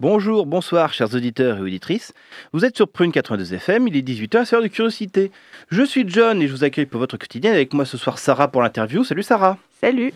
Bonjour, bonsoir, chers auditeurs et auditrices. Vous êtes sur Prune 92 FM, il est 18h, c'est l'heure de curiosité. Je suis John et je vous accueille pour votre quotidien. Avec moi ce soir, Sarah pour l'interview. Salut Sarah. Salut.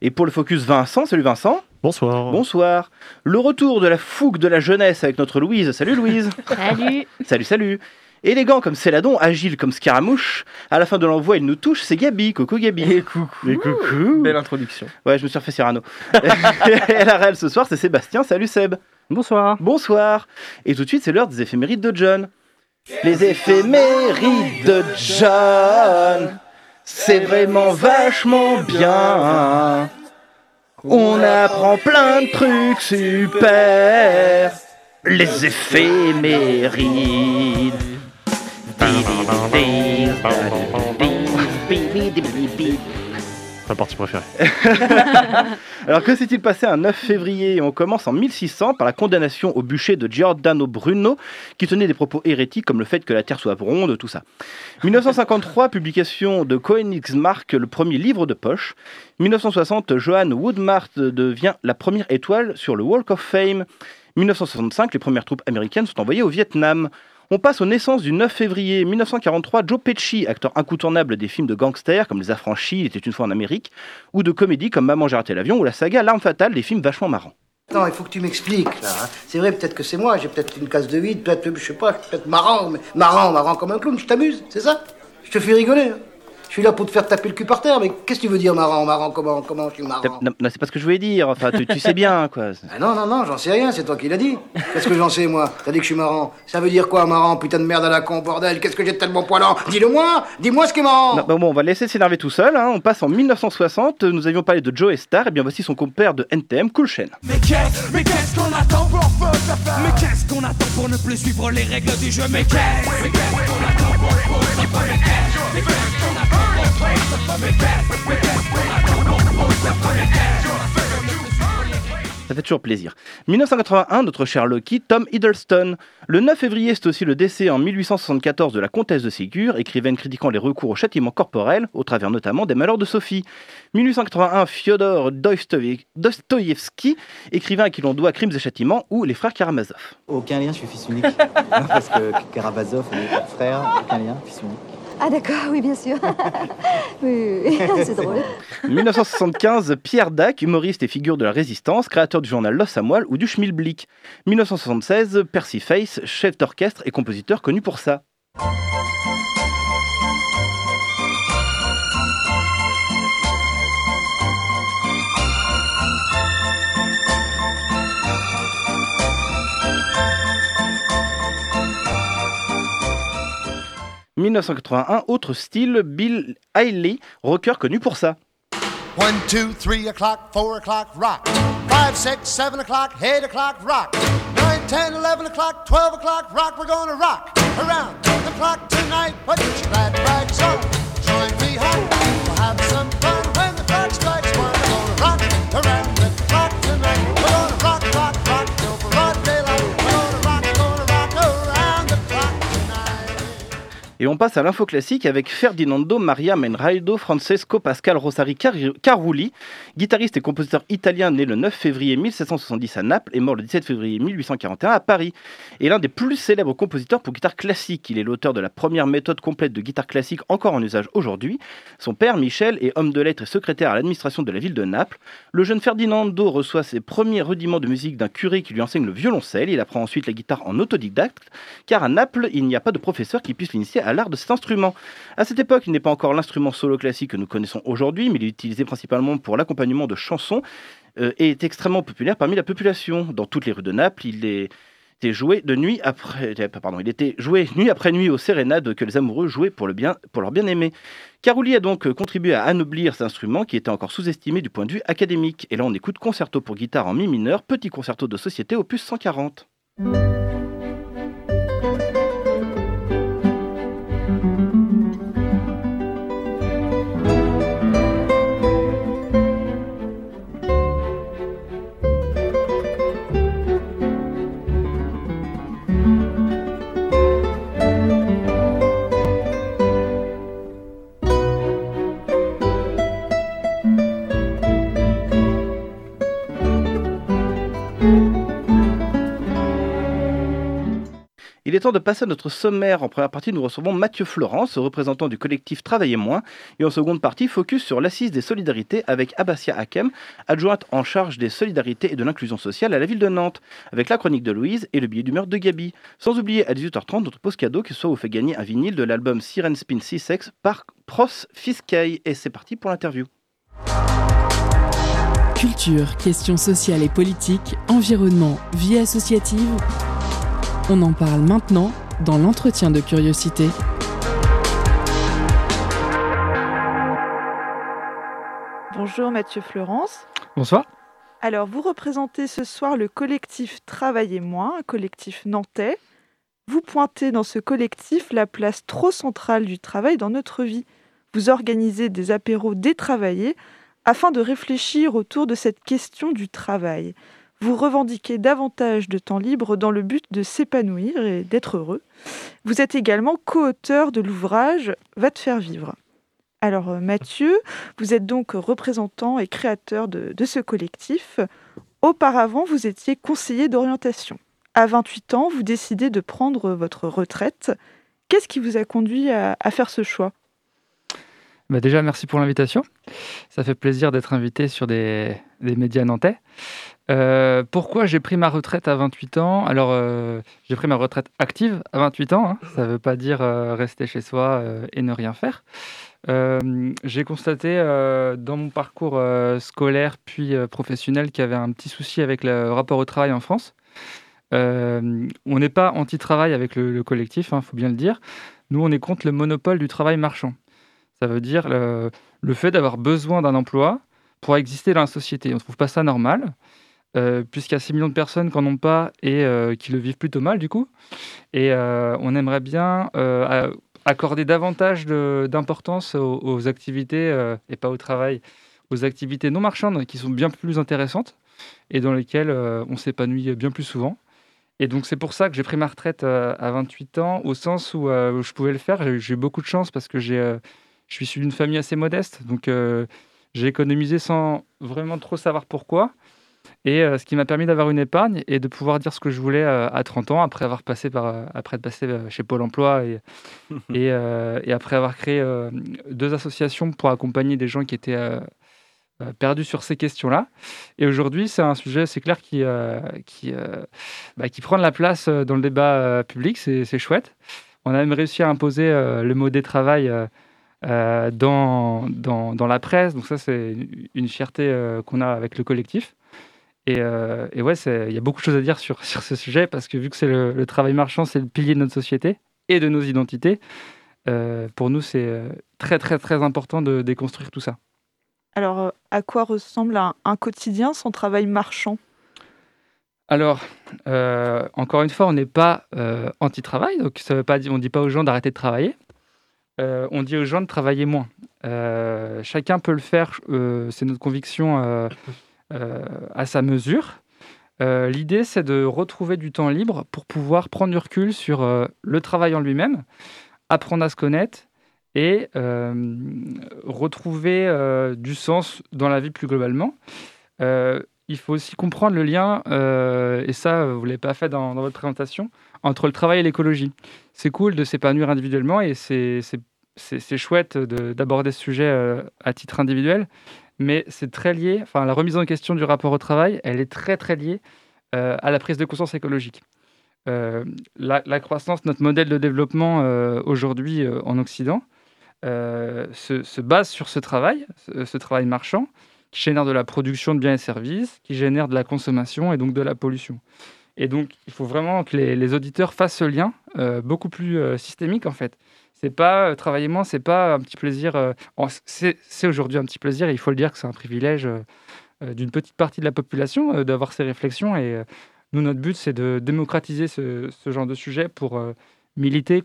Et pour le focus, Vincent. Salut Vincent. Bonsoir. Bonsoir. Le retour de la fougue de la jeunesse avec notre Louise. Salut Louise. Salut. salut, salut. Élégant comme Céladon, agile comme Scaramouche. À la fin de l'envoi, il nous touche, c'est Gabi. Coucou Gabi. Et coucou. Et coucou. Belle introduction. Ouais, je me suis refait Cyrano. et la réelle ce soir, c'est Sébastien. Salut Seb. Bonsoir. Bonsoir. Et tout de suite, c'est l'heure des éphémérides de John. Les éphémérides de John, c'est vraiment vachement bien. On apprend plein de trucs super. Les éphémérides. Ma partie préférée. Alors que s'est-il passé un 9 février? On commence en 1600 par la condamnation au bûcher de Giordano Bruno qui tenait des propos hérétiques comme le fait que la Terre soit ronde, tout ça. 1953, publication de Koenigsmark, le premier livre de poche. 1960, Johann Woodmart devient la première étoile sur le Walk of Fame. 1965, les premières troupes américaines sont envoyées au Vietnam. On passe aux naissances du 9 février 1943, Joe Pesci, acteur incontournable des films de gangsters comme Les Affranchis, Il était une fois en Amérique, ou de comédies comme Maman j'ai raté l'avion ou la saga L'arme fatale, des films vachement marrants. Non, il faut que tu m'expliques, là. hein. C'est vrai, peut-être que c'est moi, j'ai peut-être une case de vide, peut-être, je sais pas, peut-être marrant, mais marrant, marrant comme un clown, je t'amuse, c'est ça? Je te fais rigoler. hein. Je suis là pour te faire taper le cul par terre, mais qu'est-ce que tu veux dire marrant, marrant, comment, comment je suis marrant Non, non, c'est pas ce que je voulais dire, enfin tu, tu sais bien quoi. Ah non, non, non, j'en sais rien, c'est toi qui l'as dit. Qu'est-ce que j'en sais, moi T'as dit que je suis marrant. Ça veut dire quoi, marrant Putain de merde à la con, bordel, qu'est-ce que j'ai de tellement poilant Dis-le-moi Dis-moi ce qui est marrant Non, bah bon, on va laisser s'énerver tout seul. hein. On passe en 1960. Nous avions parlé de Joe Star. Et bien voici son compère de NTM, Cool Chain. Mais qu'est-ce, mais qu'est-ce qu'on attend pour Mais qu'est-ce qu'on attend pour ne plus suivre les règles du jeu? Mais qu'est-ce, mais qu'est-ce qu'on attend pour Ça fait toujours plaisir. 1981, notre cher Loki, Tom Hiddleston. Le 9 février, c'est aussi le décès en 1874 de la comtesse de Ségur, écrivaine critiquant les recours au châtiment corporel, au travers notamment des malheurs de Sophie. 1881, Fyodor Dostoïevski, écrivain à qui l'on doit Crimes et Châtiments, ou Les Frères Karamazov. Aucun lien, je suis fils unique. Non, parce que Karamazov, frères, aucun lien, fils unique. Ah d'accord, oui bien sûr. oui, c'est drôle. 1975, Pierre Dac, humoriste et figure de la résistance, créateur du journal L'Os à Moelle ou du Schmilblick. 1976, Percy Face, chef d'orchestre et compositeur connu pour ça. « 1981, autre style, Bill Haley, rocker connu pour ça. One, two, three o'clock, four o'clock, rock. Five, six, seven o'clock, eight o'clock, rock. Nine, ten, eleven o'clock, twelve o'clock, rock. We're gonna rock around the clock tonight. Put your glad rags on. Join me home. We'll have some fun when the clock strikes one. We're gonna rock around Et on passe à l'info classique avec Ferdinando Maria Menraido Francesco Pascal Rosari Car- Carulli, guitariste et compositeur italien né le 9 février 1770 à Naples et mort le 17 février 1841 à Paris. Et l'un des plus célèbres compositeurs pour guitare classique. Il est l'auteur de la première méthode complète de guitare classique encore en usage aujourd'hui. Son père, Michel, est homme de lettres et secrétaire à l'administration de la ville de Naples. Le jeune Ferdinando reçoit ses premiers rudiments de musique d'un curé qui lui enseigne le violoncelle. Il apprend ensuite la guitare en autodidacte, car à Naples, il n'y a pas de professeur qui puisse l'initier à l'art de cet instrument. À cette époque, il n'est pas encore l'instrument solo classique que nous connaissons aujourd'hui, mais il est utilisé principalement pour l'accompagnement de chansons euh, et est extrêmement populaire parmi la population. Dans toutes les rues de Naples, il est était joué de nuit après, euh, pardon, il était joué nuit après nuit aux sérénades que les amoureux jouaient pour, le bien, pour leur bien-aimé. Carouli a donc euh, contribué à anoblir cet instrument qui était encore sous-estimé du point de vue académique. Et là, on écoute concerto pour guitare en mi mineur, petit concerto de société opus 140. Il est temps de passer à notre sommaire. En première partie, nous recevons Mathieu Florence, représentant du collectif Travailler moins. Et en seconde partie, focus sur l'assise des solidarités avec Abassia Hakem, adjointe en charge des solidarités et de l'inclusion sociale à la ville de Nantes, avec la chronique de Louise et le billet d'humeur de Gabi. Sans oublier à 18h30 notre pause cadeau qui soit vous fait gagner un vinyle de l'album Siren Spin 6X par Pros Fiskay. Et c'est parti pour l'interview. Culture, questions sociales et politiques, environnement, vie associative. On en parle maintenant dans l'entretien de curiosité. Bonjour Mathieu Florence. Bonsoir. Alors, vous représentez ce soir le collectif Travailler moins, un collectif nantais. Vous pointez dans ce collectif la place trop centrale du travail dans notre vie. Vous organisez des apéros détravaillés afin de réfléchir autour de cette question du travail. Vous revendiquez davantage de temps libre dans le but de s'épanouir et d'être heureux. Vous êtes également co-auteur de l'ouvrage Va te faire vivre. Alors euh, Mathieu, vous êtes donc représentant et créateur de, ce collectif. Auparavant, vous étiez conseiller d'orientation. À 28 ans, vous décidez de prendre votre retraite. Qu'est-ce qui vous a conduit à faire ce choix? Bah déjà, merci pour l'invitation. Ça fait plaisir d'être invité sur des, des médias nantais. Euh, pourquoi j'ai pris ma retraite à 28 ans? Alors, euh, j'ai pris ma retraite active à 28 ans. Hein. Ça ne veut pas dire euh, rester chez soi et ne rien faire. J'ai constaté dans mon parcours scolaire puis professionnel qu'il y avait un petit souci avec le rapport au travail en France. on n'est pas anti-travail avec le, le collectif, il hein, faut bien le dire. Nous, on est contre le monopole du travail marchand. Ça veut dire le, fait d'avoir besoin d'un emploi pour exister dans la société. On ne trouve pas ça normal, euh, puisqu'il y a 6 millions de personnes qui n'en ont pas et euh, qui le vivent plutôt mal du coup. Et euh, on aimerait bien accorder davantage d'importance aux, aux activités, et pas au travail, aux activités non marchandes qui sont bien plus intéressantes et dans lesquelles on s'épanouit bien plus souvent. Et donc c'est pour ça que j'ai pris ma retraite à 28 ans, au sens où, je pouvais le faire. J'ai eu beaucoup de chance parce que j'ai, je suis issu d'une famille assez modeste, donc euh, j'ai économisé sans vraiment trop savoir pourquoi. Et euh, ce qui m'a permis d'avoir une épargne et de pouvoir dire ce que je voulais euh, à 30 ans, après avoir passé par, après être passé chez Pôle Emploi et, et, et après avoir créé deux associations pour accompagner des gens qui étaient perdus sur ces questions-là. Et aujourd'hui, c'est un sujet, c'est clair, qui, euh, qui, euh, bah, qui prend de la place dans le débat euh, public. C'est chouette. On a même réussi à imposer le mot des travail euh, dans, dans, dans la presse. Donc ça, c'est une, fierté euh, qu'on a avec le collectif. Et, euh, et ouais, il y a beaucoup de choses à dire sur, sur ce sujet parce que vu que c'est le, le travail marchand, c'est le pilier de notre société et de nos identités. pour nous, c'est très très très important de déconstruire tout ça. Alors, à quoi ressemble un, un quotidien sans travail marchand? Alors, encore une fois, on n'est pas anti-travail, donc ça veut pas dire, on ne dit pas aux gens d'arrêter de travailler. Euh, on dit aux gens de travailler moins. Euh, chacun peut le faire, euh, c'est notre conviction à sa mesure. L'idée, c'est de retrouver du temps libre pour pouvoir prendre du recul sur le travail en lui-même, apprendre à se connaître et retrouver du sens dans la vie plus globalement. Il faut aussi comprendre le lien, et ça, vous ne l'avez pas fait dans votre présentation, entre le travail et l'écologie. C'est cool de s'épanouir individuellement et c'est chouette de- d'aborder ce sujet euh, à titre individuel, mais c'est très lié, enfin la remise en question du rapport au travail, elle est très très liée euh, à la prise de conscience écologique. Euh, la, croissance, notre modèle de développement aujourd'hui en Occident, se, se base sur ce travail, ce, ce travail marchand, qui génère de la production de biens et services, qui génère de la consommation et donc de la pollution. Et donc, il faut vraiment que les, auditeurs fassent ce lien euh, beaucoup plus euh, systémique, en fait. C'est pas euh, travailler moins, c'est pas un petit plaisir. c'est aujourd'hui un petit plaisir, et il faut le dire que c'est un privilège d'une petite partie de la population d'avoir ces réflexions. Et nous, notre but, c'est de démocratiser ce, genre de sujet pour militer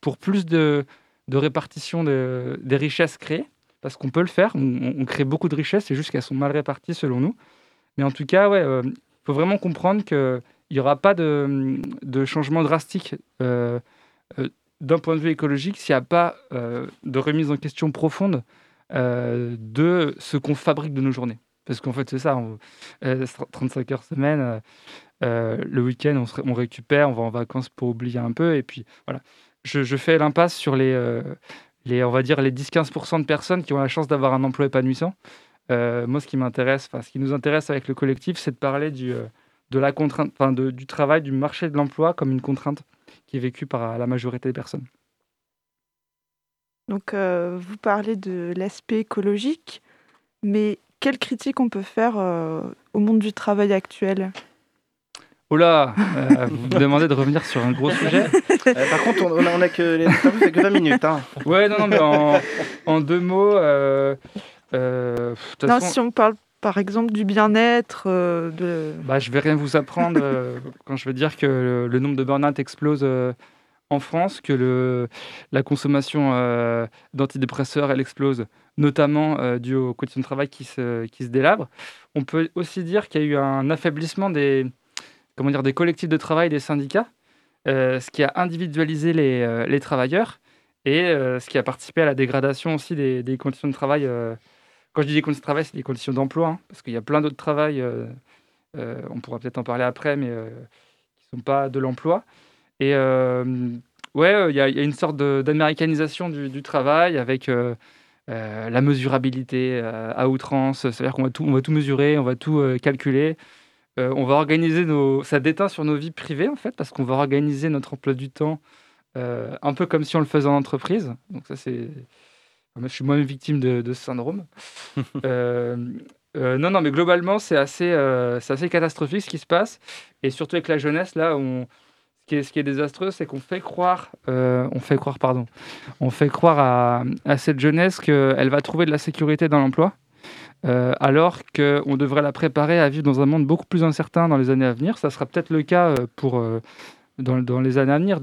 pour plus de, répartition de- des richesses créées, parce qu'on peut le faire. On, crée beaucoup de richesses, c'est juste qu'elles sont mal réparties selon nous. Mais en tout cas, ouais, faut vraiment comprendre qu'il n'y aura pas de, changement drastique euh, euh, d'un point de vue écologique s'il n'y a pas euh, de remise en question profonde de ce qu'on fabrique de nos journées. Parce qu'en fait, c'est ça, on- euh, 35 heures semaine, le week-end, on, récupère, on va en vacances pour oublier un peu. Et puis, voilà. Je, fais l'impasse sur les, on va dire, les 10-15% de personnes qui ont la chance d'avoir un emploi épanouissant. Moi, ce qui m'intéresse, ce qui nous intéresse avec le collectif, c'est de parler du, de la contrainte, enfin, de- du travail, du marché de l'emploi comme une contrainte qui est vécue par la majorité des personnes. Donc, euh, vous parlez de l'aspect écologique, mais quelle critique on peut faire euh, au monde du travail actuel? Oh là, euh, vous me demandez de revenir sur un gros sujet. Euh, par contre, on, on a, on a que les interviews, c'est que 20 minutes. Hein. Ouais, non, non, mais en, en deux mots, euh, euh, Non, façon, si on parle par exemple du bien-être, euh, de... bah, je vais rien vous apprendre euh, quand je vais dire que le, le nombre de burn-out explose euh, en France, que le, la consommation d'antidépresseurs, elle explose, notamment dû aux conditions de travail qui se, qui se délabrent. On peut aussi dire qu'il y a eu un affaiblissement des, comment dire, des collectifs de travail, des syndicats, ce qui a individualisé les, les travailleurs et ce qui a participé à la dégradation aussi des, des conditions de travail. Quand je dis des conditions de travail, c'est des conditions d'emploi, hein, parce qu'il y a plein d'autres travails, euh, euh, on pourra peut-être en parler après, mais euh, qui ne sont pas de l'emploi. Et ouais, il y, a une sorte d'américanisation du, du travail avec la mesurabilité à outrance, c'est-à-dire qu'on va tout, va tout mesurer, on va tout calculer. On va organiser nos... Ça déteint sur nos vies privées, en fait, parce qu'on va organiser notre emploi du temps un peu comme si on le faisait en entreprise. Donc ça, c'est... Je suis moi-même victime de, de ce syndrome. Euh, euh, non, non, mais globalement, c'est assez, euh, assez catastrophique ce qui se passe. Et surtout avec la jeunesse, là, on... ce, qui est, ce qui est désastreux, c'est qu'on fait croire, euh, on fait croire, pardon, on fait croire à, à cette jeunesse qu'elle va trouver de la sécurité dans l'emploi. Euh, alors qu'on devrait la préparer à vivre dans un monde beaucoup plus incertain dans les années à venir. Ça sera peut-être le cas pour, dans, dans les années à venir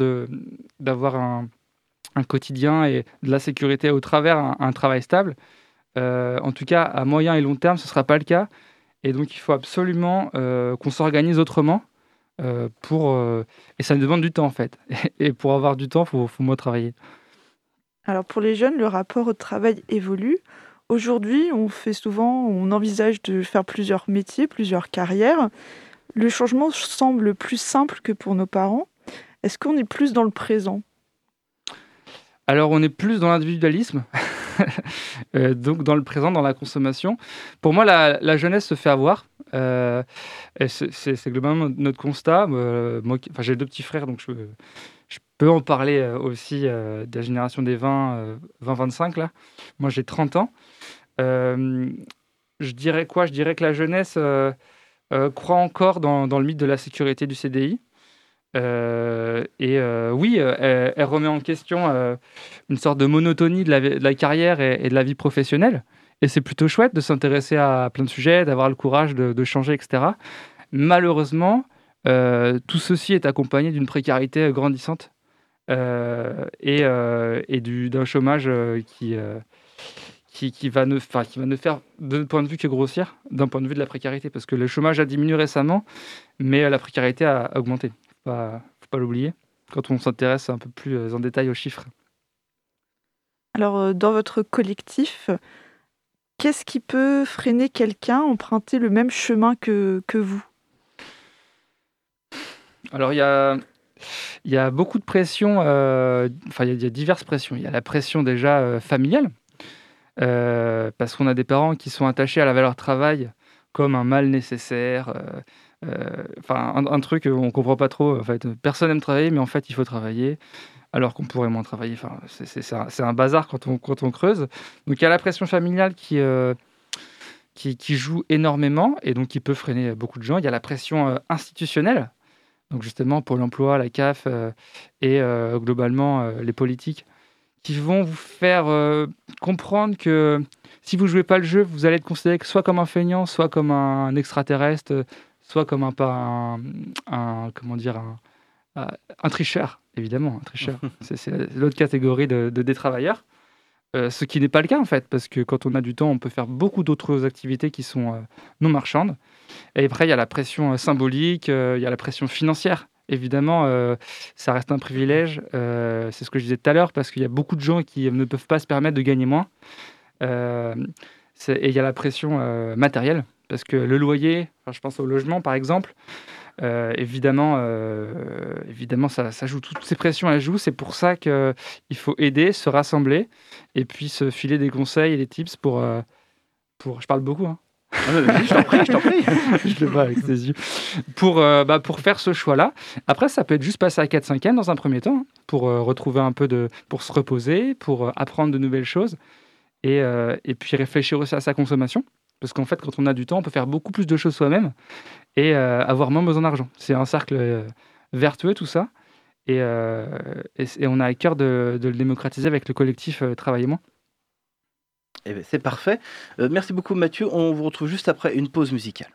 d'avoir un, un quotidien et de la sécurité au travers un, travail stable. Euh, en tout cas, à moyen et long terme, ce ne sera pas le cas. Et donc, il faut absolument euh, qu'on s'organise autrement. euh, pour, et ça nous demande du temps, en fait. Et pour avoir du temps, il faut, faut moins travailler. Alors pour les jeunes, le rapport au travail évolue. Aujourd'hui, on fait souvent, on envisage de faire plusieurs métiers, plusieurs carrières. Le changement semble plus simple que pour nos parents. Est-ce qu'on est plus dans le présent? Alors, on est plus dans l'individualisme, euh, donc dans le présent, dans la consommation. Pour moi, la, jeunesse se fait avoir. Euh, c'est- globalement notre constat. Euh, j'ai deux petits frères, donc je, peux en parler euh, aussi de la génération des 20, euh, 20-25. Là. Moi, j'ai 30 ans. Je dirais quoi? Je dirais que la jeunesse croit encore dans le mythe de la sécurité du CDI. Euh, et euh, oui, euh, elle, remet en question une sorte de monotonie de la, carrière et, de la vie professionnelle. Et c'est plutôt chouette de s'intéresser à plein de sujets, d'avoir le courage de, changer, etc. Malheureusement, tout ceci est accompagné d'une précarité grandissante et, du- d'un chômage qui, qui, va ne, qui va ne faire, d'un point de vue que grossir, d'un point de vue de la précarité. Parce que le chômage a diminué récemment, mais la précarité a augmenté. Pas, faut pas l'oublier quand on s'intéresse un peu plus euh, en détail aux chiffres. Alors euh, dans votre collectif, qu'est-ce qui peut freiner quelqu'un à emprunter le même chemin que, que vous? Alors, il y a, il y a beaucoup de pression, euh, enfin, il y, a- il y a diverses pressions. Il y a la pression déjà euh, familiale, euh, parce qu'on a des parents qui sont attachés à la valeur travail comme un mal nécessaire. Euh, Enfin, un, un truc ne comprend pas trop. En personne n'aime travailler, mais en fait, il faut travailler, alors qu'on pourrait moins travailler. Enfin, c'est- un, un bazar quand on, quand on creuse. Donc, il y a la pression familiale qui. euh, qui, qui joue énormément et donc qui peut freiner beaucoup de gens. Il y a la pression euh, institutionnelle Donc justement, Pôle emploi, la CAF et globalement les politiques qui vont vous faire comprendre que si vous jouez pas le jeu, vous allez être considéré soit comme un feignant, soit comme un extraterrestre, soit comme un, un, un comment dire un, un, tricheur, évidemment, un tricheur. c'est l'autre catégorie de, des travailleurs. ce qui n'est pas le cas en fait, parce que quand on a du temps, on peut faire beaucoup d'autres activités qui sont non marchandes. Et après, il y a la pression euh, symbolique, euh, il y a la pression financière. Évidemment, euh, ça reste un privilège. c'est ce que je disais tout à l'heure, parce qu'il y a beaucoup de gens qui ne peuvent pas se permettre de gagner moins. Et il y a la pression matérielle, parce que le loyer, je pense au logement par exemple, évidemment, évidemment ça, ça, joue toutes ces pressions, elles jouent. C'est pour ça qu'il faut aider, se rassembler et puis se filer des conseils et des tips pour. pour je parle beaucoup, hein, ah, je t'en prie, je t'en prie. je le vois avec tes yeux. Pour, euh, bah, pour faire ce choix-là. Après, ça peut être juste passer à 4 5 dans un premier temps, hein, pour euh, retrouver un peu de. pour se reposer, pour euh, apprendre de nouvelles choses. Et, et, puis réfléchir aussi à sa consommation. Parce qu'en fait, quand on a du temps, on peut faire beaucoup plus de choses soi-même et avoir moins besoin d'argent. C'est un cercle vertueux, tout ça. Et, et, on a à cœur de, le démocratiser avec le collectif Travailler moins. Eh ben, c'est parfait. Euh, merci beaucoup Mathieu. On vous retrouve juste après une pause musicale.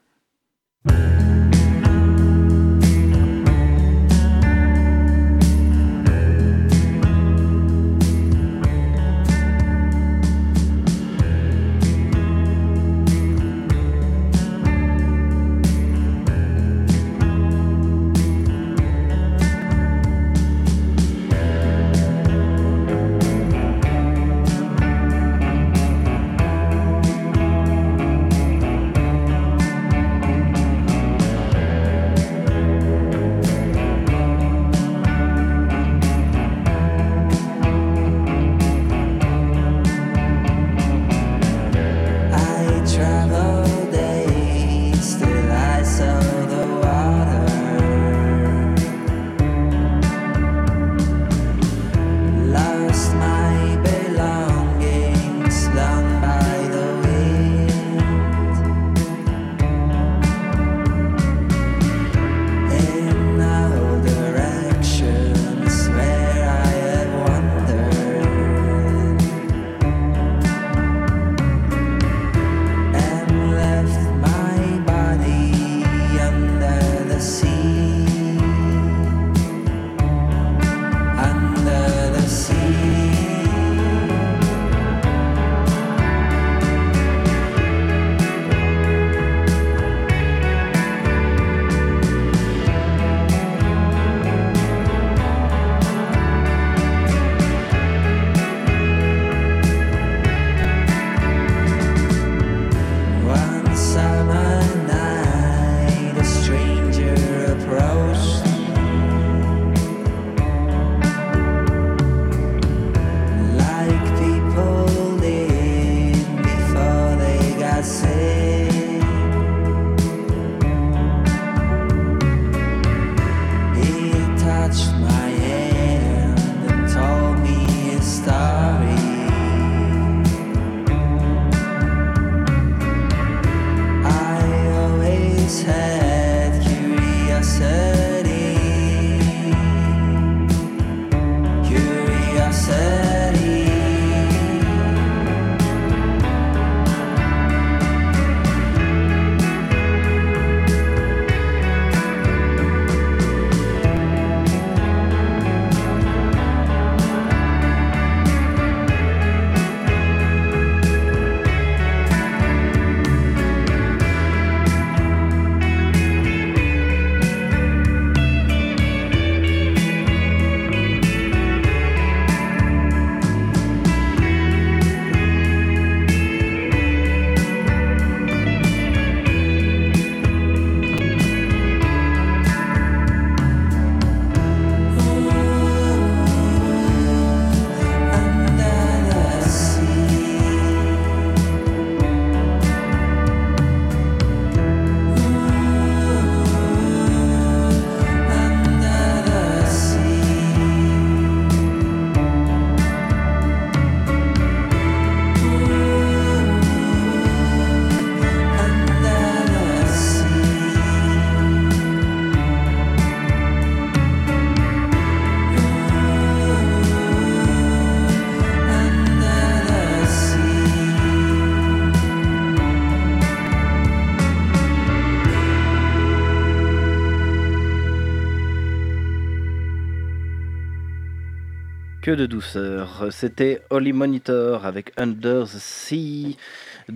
De douceur. C'était Holly Monitor avec Under the Sea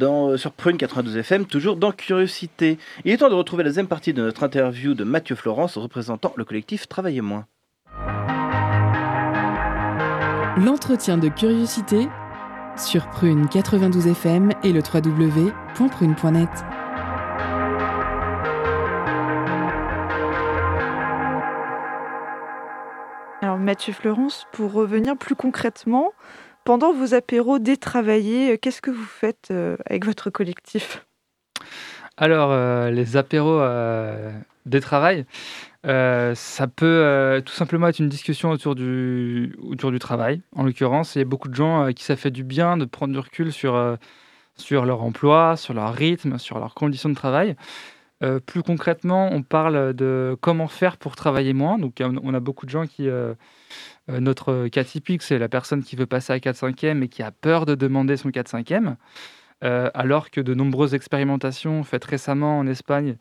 euh, sur Prune 92 FM, toujours dans Curiosité. Il est temps de retrouver la deuxième partie de notre interview de Mathieu Florence représentant le collectif Travaillez moins. L'entretien de Curiosité sur Prune 92 FM et le www.prune.net. Mathieu Florence, pour revenir plus concrètement, pendant vos apéros détravaillés, euh, qu'est-ce que vous faites euh, avec votre collectif? Alors, euh, les apéros euh, des travail, euh, ça peut tout simplement être une discussion autour du, autour du travail. En l'occurrence, il y a beaucoup de gens qui ça fait du bien de prendre du recul sur, sur leur emploi, sur leur rythme, sur leurs conditions de travail. Euh, plus concrètement, on parle de comment faire pour travailler moins. Donc, on a beaucoup de gens qui. euh, euh, notre cas typique, c'est la personne qui veut passer à 4-5e et qui a peur de demander son 4-5e. Euh, alors que de nombreuses expérimentations faites récemment en Espagne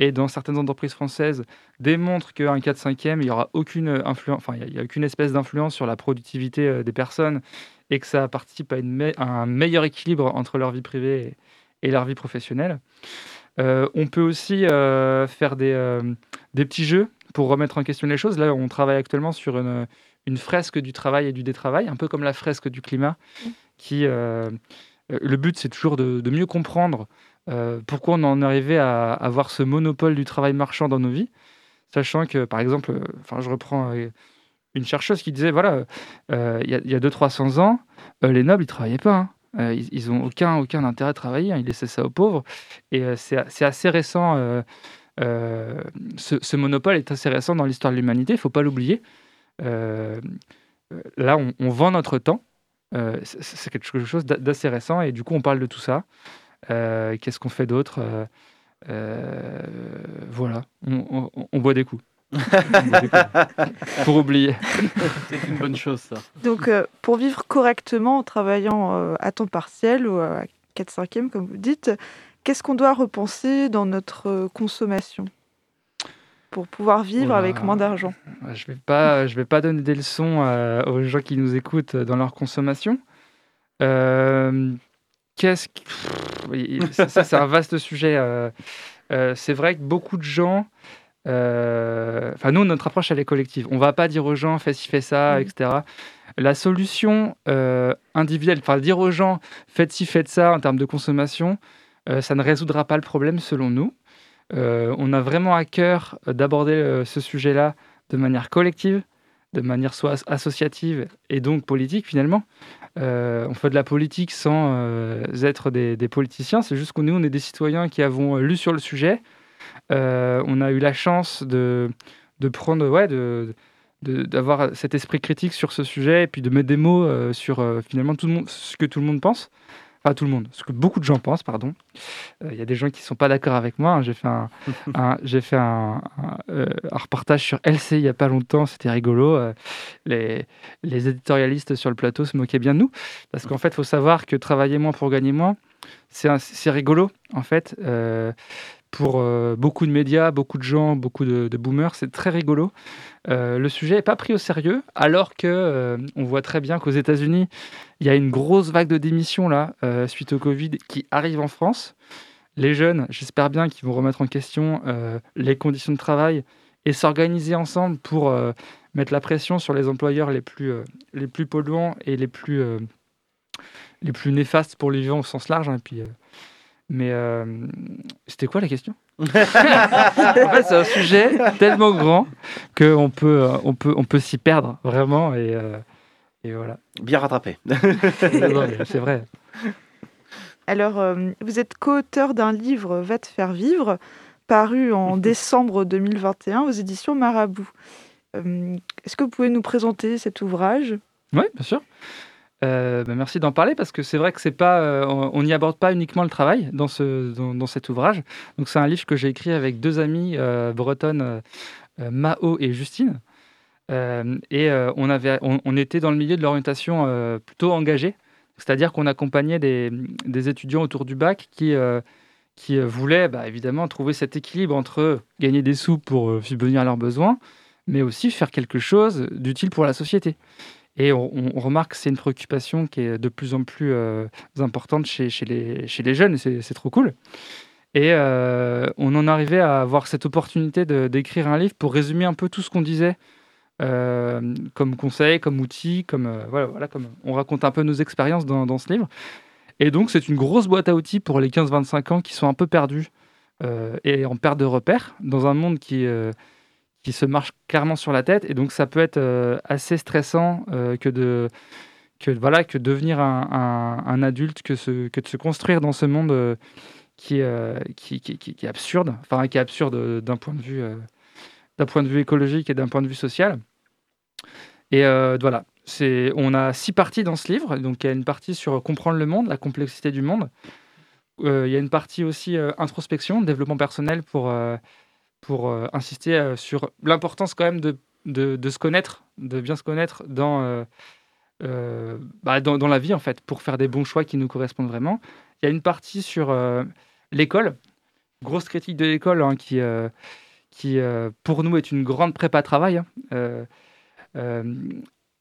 et dans certaines entreprises françaises démontrent qu'un 4-5e, il n'y aura aucune influence, enfin, il y a- aucune espèce d'influence sur la productivité des personnes et que ça participe à, un meilleur équilibre entre leur vie privée et leur vie professionnelle. Euh, on peut aussi euh, faire des, euh, des petits jeux pour remettre en question les choses. Là, on travaille actuellement sur une, fresque du travail et du détravail, un peu comme la fresque du climat, qui, le but, c'est toujours de, mieux comprendre pourquoi on en est arrivé à avoir ce monopole du travail marchand dans nos vies, sachant que, par exemple, enfin, je reprends une chercheuse qui disait, voilà, il y a- a 200-300 ans, les nobles, ils travaillaient pas. hein. Euh, ils, ils ont aucun, aucun intérêt à travailler, hein, ils laissaient ça aux pauvres. Et euh, c'est assez récent, euh, euh, ce, monopole est assez récent dans l'histoire de l'humanité, il ne faut pas l'oublier. Là, on, vend notre temps. C'est quelque chose d'a- d'assez récent et du coup, on parle de tout ça. Qu'est-ce qu'on fait d'autre? Voilà. On boit des coups. Pour oublier. C'est une bonne chose, ça. Donc, euh, pour vivre correctement en travaillant euh, à temps partiel ou à 4-5e, comme vous dites, qu'est-ce qu'on doit repenser dans notre euh, consommation pour pouvoir vivre Oula. avec moins d'argent? Je vais pas, je vais pas donner des leçons euh, aux gens qui nous écoutent dans leur consommation. Euh, Qu'est-ce que... Pff, oui, ça, ça, c'est un vaste sujet. euh, euh, c'est vrai que beaucoup de gens... euh, Enfin, nous, notre approche, elle est collective. On va pas dire aux gens, fais ci, fais ça, Mhm. etc. La solution euh, individuelle, enfin, dire aux gens, faites ci, faites ça en termes de consommation, euh, ça ne résoudra pas le problème, selon nous. Euh, on a vraiment à cœur d'aborder euh, ce sujet-là de manière collective, de manière soit as- associative et donc politique finalement. Euh, on fait de la politique sans être des, des politiciens, c'est juste que nous, on est des citoyens qui avons lu sur le sujet. Euh, on a eu la chance de, de prendre, ouais, de, d'avoir cet esprit critique sur ce sujet et puis de mettre des mots euh, sur euh, finalement tout le monde, ce que tout le monde pense. Enfin, tout le monde, ce que beaucoup de gens pensent, pardon. Euh, Il y a des gens qui ne sont pas d'accord avec moi. hein. J'ai fait un, un- j'ai fait un, un, un reportage sur LC il n'y a pas longtemps, c'était rigolo. Les, les éditorialistes sur le plateau se moquaient bien de nous. Parce qu'en fait, il faut savoir que travailler moins pour gagner moins, c'est rigolo, en fait. Pour euh, beaucoup de médias, beaucoup de gens, beaucoup de, de boomers, c'est très rigolo. Euh, le sujet n'est pas pris au sérieux, alors que euh, on voit très bien qu'aux États-Unis, il y a une grosse vague de démissions là, suite au Covid, qui arrive en France. Les jeunes, j'espère bien qu'ils vont remettre en question les conditions de travail et s'organiser ensemble pour mettre la pression sur les employeurs les plus, les plus polluants et les plus, les plus néfastes pour les vivants au sens large. hein, puis, mais euh, c'était quoi la question? En fait, c'est un sujet tellement grand qu'on peut, on peut, on peut s'y perdre vraiment. Et, euh, et voilà. Bien rattrapé. C'est vrai. Alors, euh, vous êtes co-auteur d'un livre Va te faire vivre, paru en décembre 2021 aux éditions Marabout. Euh, Est-ce que vous pouvez nous présenter cet ouvrage? Oui, bien sûr. Euh, bah, merci d'en parler parce que c'est vrai que c'est pas, euh, on n'y aborde pas uniquement le travail dans, ce, dans, cet ouvrage. Donc c'est un livre que j'ai écrit avec deux amies euh, bretonnes, Mao et Justine. Et on, avait, on, était dans le milieu de l'orientation plutôt engagée, c'est-à-dire qu'on accompagnait des, des étudiants autour du bac qui, qui voulaient bah, évidemment trouver cet équilibre entre gagner des sous pour subvenir à leurs besoins, mais aussi faire quelque chose d'utile pour la société. Et on, remarque que c'est une préoccupation qui est de plus en plus euh, importante chez, les, jeunes, et c'est trop cool. Et euh, on en arrivait à avoir cette opportunité d'écrire un livre pour résumer un peu tout ce qu'on disait euh, comme conseil, comme outil, comme, voilà, voilà, comme on raconte un peu nos expériences dans, ce livre. Et donc, c'est une grosse boîte à outils pour les 15-25 ans qui sont un peu perdus et en perte de repères dans un monde qui, qui se marche clairement sur la tête. Et donc, ça peut être euh, assez stressant euh, que de que voilà que devenir un, un- adulte, que, se, que de se construire dans ce monde euh, qui, euh, qui, qui, qui- est absurde, enfin qui est absurde d'un point de vue d'un point de vue écologique et d'un point de vue social. Et voilà, c'est on a six parties dans ce livre. Donc il y a une partie sur comprendre le monde, la complexité du monde. Il y a une partie aussi introspection, développement personnel pour pour euh, insister euh, sur l'importance quand même de, de, se connaître, de bien se connaître dans, euh, bah, dans, dans la vie en fait, pour faire des bons choix qui nous correspondent vraiment. Il y a une partie sur l'école, grosse critique de l'école hein, qui, qui pour nous est une grande prépa travail. hein.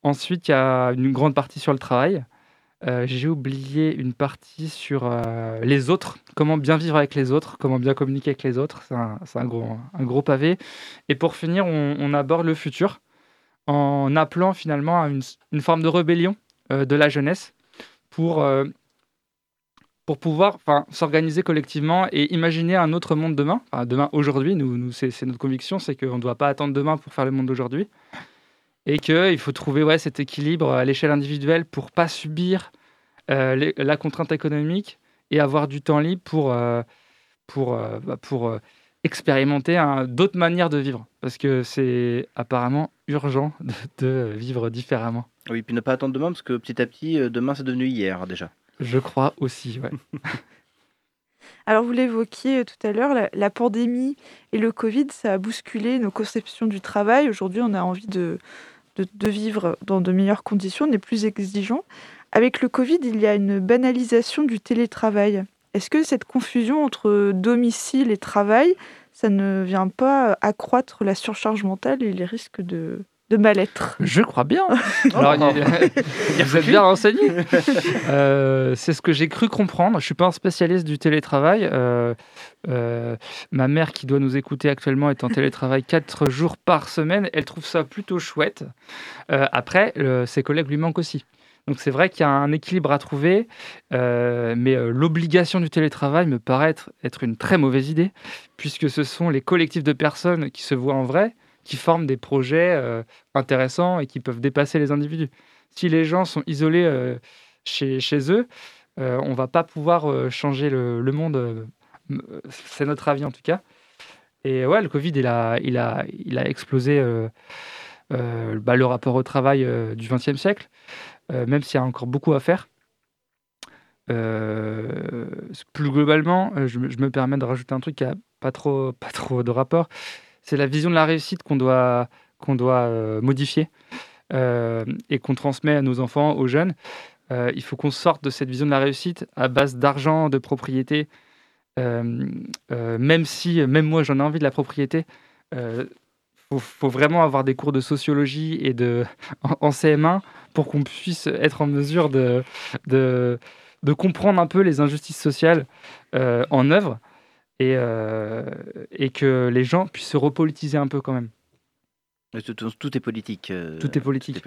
Ensuite, il y a une grande partie sur le travail. Euh, J'ai oublié une partie sur euh, les autres, comment bien vivre avec les autres, comment bien communiquer avec les autres. C'est un, gros, pavé. Et pour finir, on, aborde le futur en appelant finalement à une, forme de rébellion euh, de la jeunesse pour, pour pouvoir s'organiser collectivement et imaginer un autre monde demain. Demain, aujourd'hui, nous, c'est notre conviction, c'est qu'on ne doit pas attendre demain pour faire le monde d'aujourd'hui. Et qu'il faut trouver ouais, cet équilibre à l'échelle individuelle pour pas subir euh, les- la contrainte économique et avoir du temps libre pour, euh, pour, euh, bah, pour euh, expérimenter d'autres manières de vivre. Parce que c'est apparemment urgent de, de vivre différemment. Oui, puis ne pas attendre demain, parce que petit à petit, demain, c'est devenu hier déjà. Je crois aussi, ouais. Alors, vous l'évoquiez tout à l'heure, la, la pandémie et le Covid, ça a bousculé nos conceptions du travail. Aujourd'hui, on a envie de, de, vivre dans de meilleures conditions, on est plus exigeant. Avec le Covid, il y a une banalisation du télétravail. Est-ce que cette confusion entre domicile et travail, ça ne vient pas accroître la surcharge mentale et les risques de, de mal-être Je crois bien. Alors, a- vous êtes bien renseigné. Euh, c'est ce que j'ai cru comprendre. Je ne suis pas un spécialiste du télétravail. Euh, euh, ma mère, qui doit nous écouter actuellement, est en télétravail 4 jours par semaine. Elle trouve ça plutôt chouette. Euh, après, le- ses collègues lui manquent aussi. Donc c'est vrai qu'il y a un équilibre à trouver, euh, mais euh, l'obligation du télétravail me paraît être, être une très mauvaise idée, puisque ce sont les collectifs de personnes qui se voient en vrai qui forment des projets euh, intéressants et qui peuvent dépasser les individus. Si les gens sont isolés euh, chez, chez eux, euh, on va pas pouvoir changer le, monde. c'est notre avis en tout cas. Et ouais, le Covid, il a, il a, il a explosé bah, le rapport au travail du XXe siècle, même s'il y a encore beaucoup à faire. Plus globalement, je, me- permets de rajouter un truc qui a pas trop, pas trop de rapport. C'est la vision de la réussite qu'on doit, doit euh, modifier euh, et qu'on transmet à nos enfants, aux jeunes. Euh, il faut qu'on sorte de cette vision de la réussite à base d'argent, de propriété. Même si, même moi, j'en ai envie de la propriété. Il faut, faut vraiment avoir des cours de sociologie et de, en, en CM1 pour qu'on puisse être en mesure de, de, comprendre un peu les injustices sociales en œuvre et, euh, et que les gens puissent se repolitiser un peu quand même. Mais Tout, tout- tout est politique. euh, Tout est politique.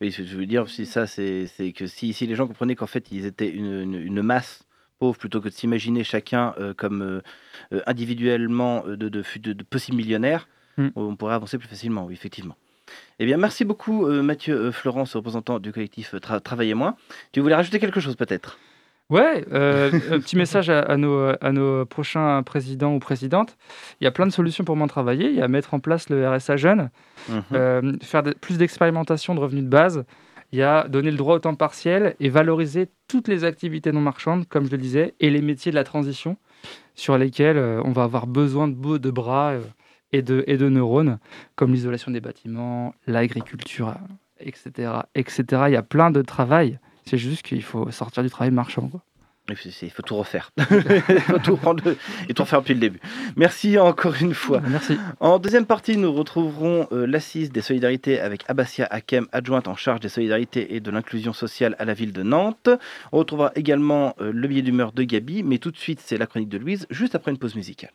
Oui, ce que je veux dire, si ça, c'est que si, si les gens comprenaient qu'en fait, ils étaient une, une- une masse pauvre, plutôt que de s'imaginer chacun euh, comme euh, euh, individuellement euh, de, de, fu- de, de possibles millionnaires, Mm. on pourrait avancer plus facilement, oui, effectivement. Eh bien, merci beaucoup, euh, Mathieu euh, Florence, représentant du collectif euh, Tra- Travaillez moins. Tu voulais rajouter quelque chose, peut-être? Ouais, euh, un petit message à, à nos, à nos prochains présidents ou présidentes. Il y a plein de solutions pour moins travailler. Il y a mettre en place le RSA jeune, Mhm. euh, faire de- plus d'expérimentation de revenus de base. Il y a donner le droit au temps partiel et valoriser toutes les activités non marchandes, comme je le disais, et les métiers de la transition sur lesquels euh, on va avoir besoin de, beaux- de bras et, de, et de neurones, comme l'isolation des bâtiments, l'agriculture, etc., etc. Il y a plein de travail. C'est juste qu'il faut sortir du travail marchand. quoi. Il faut- tout refaire. Il faut tout et tout refaire depuis le début. Merci encore une fois. Merci. En deuxième partie, nous retrouverons euh, l'assise des solidarités avec Abbassia Hakem, adjointe en charge des solidarités et de l'inclusion sociale à la ville de Nantes. On retrouvera également euh, le billet d'humeur de Gabi, mais tout de suite, c'est la chronique de Louise, juste après une pause musicale.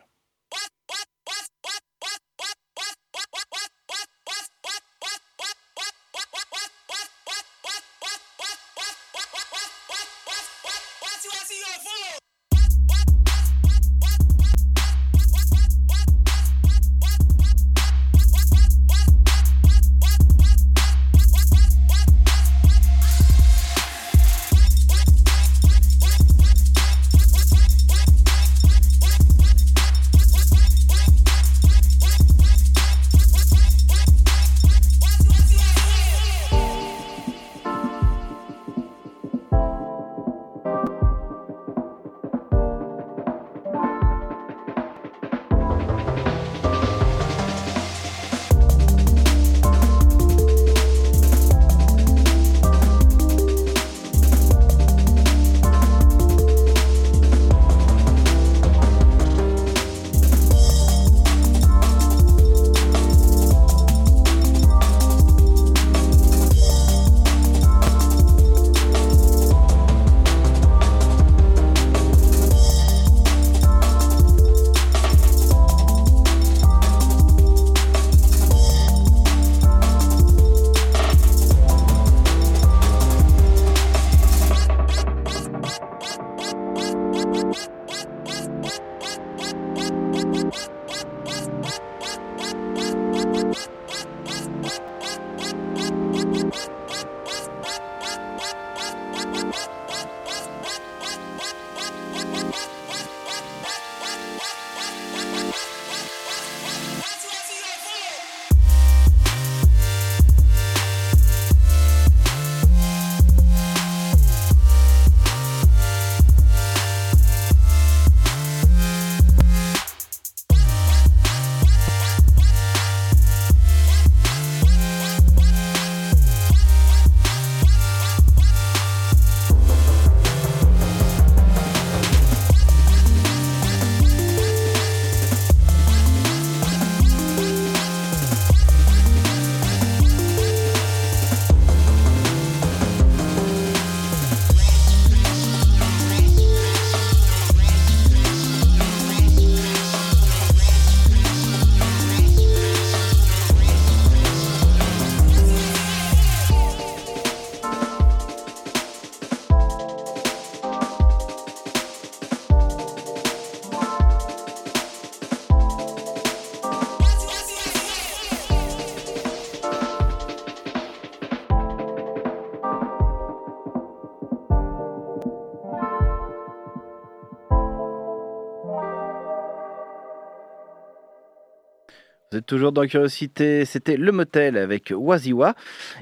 Toujours dans Curiosité, c'était Le Motel avec Waziwa.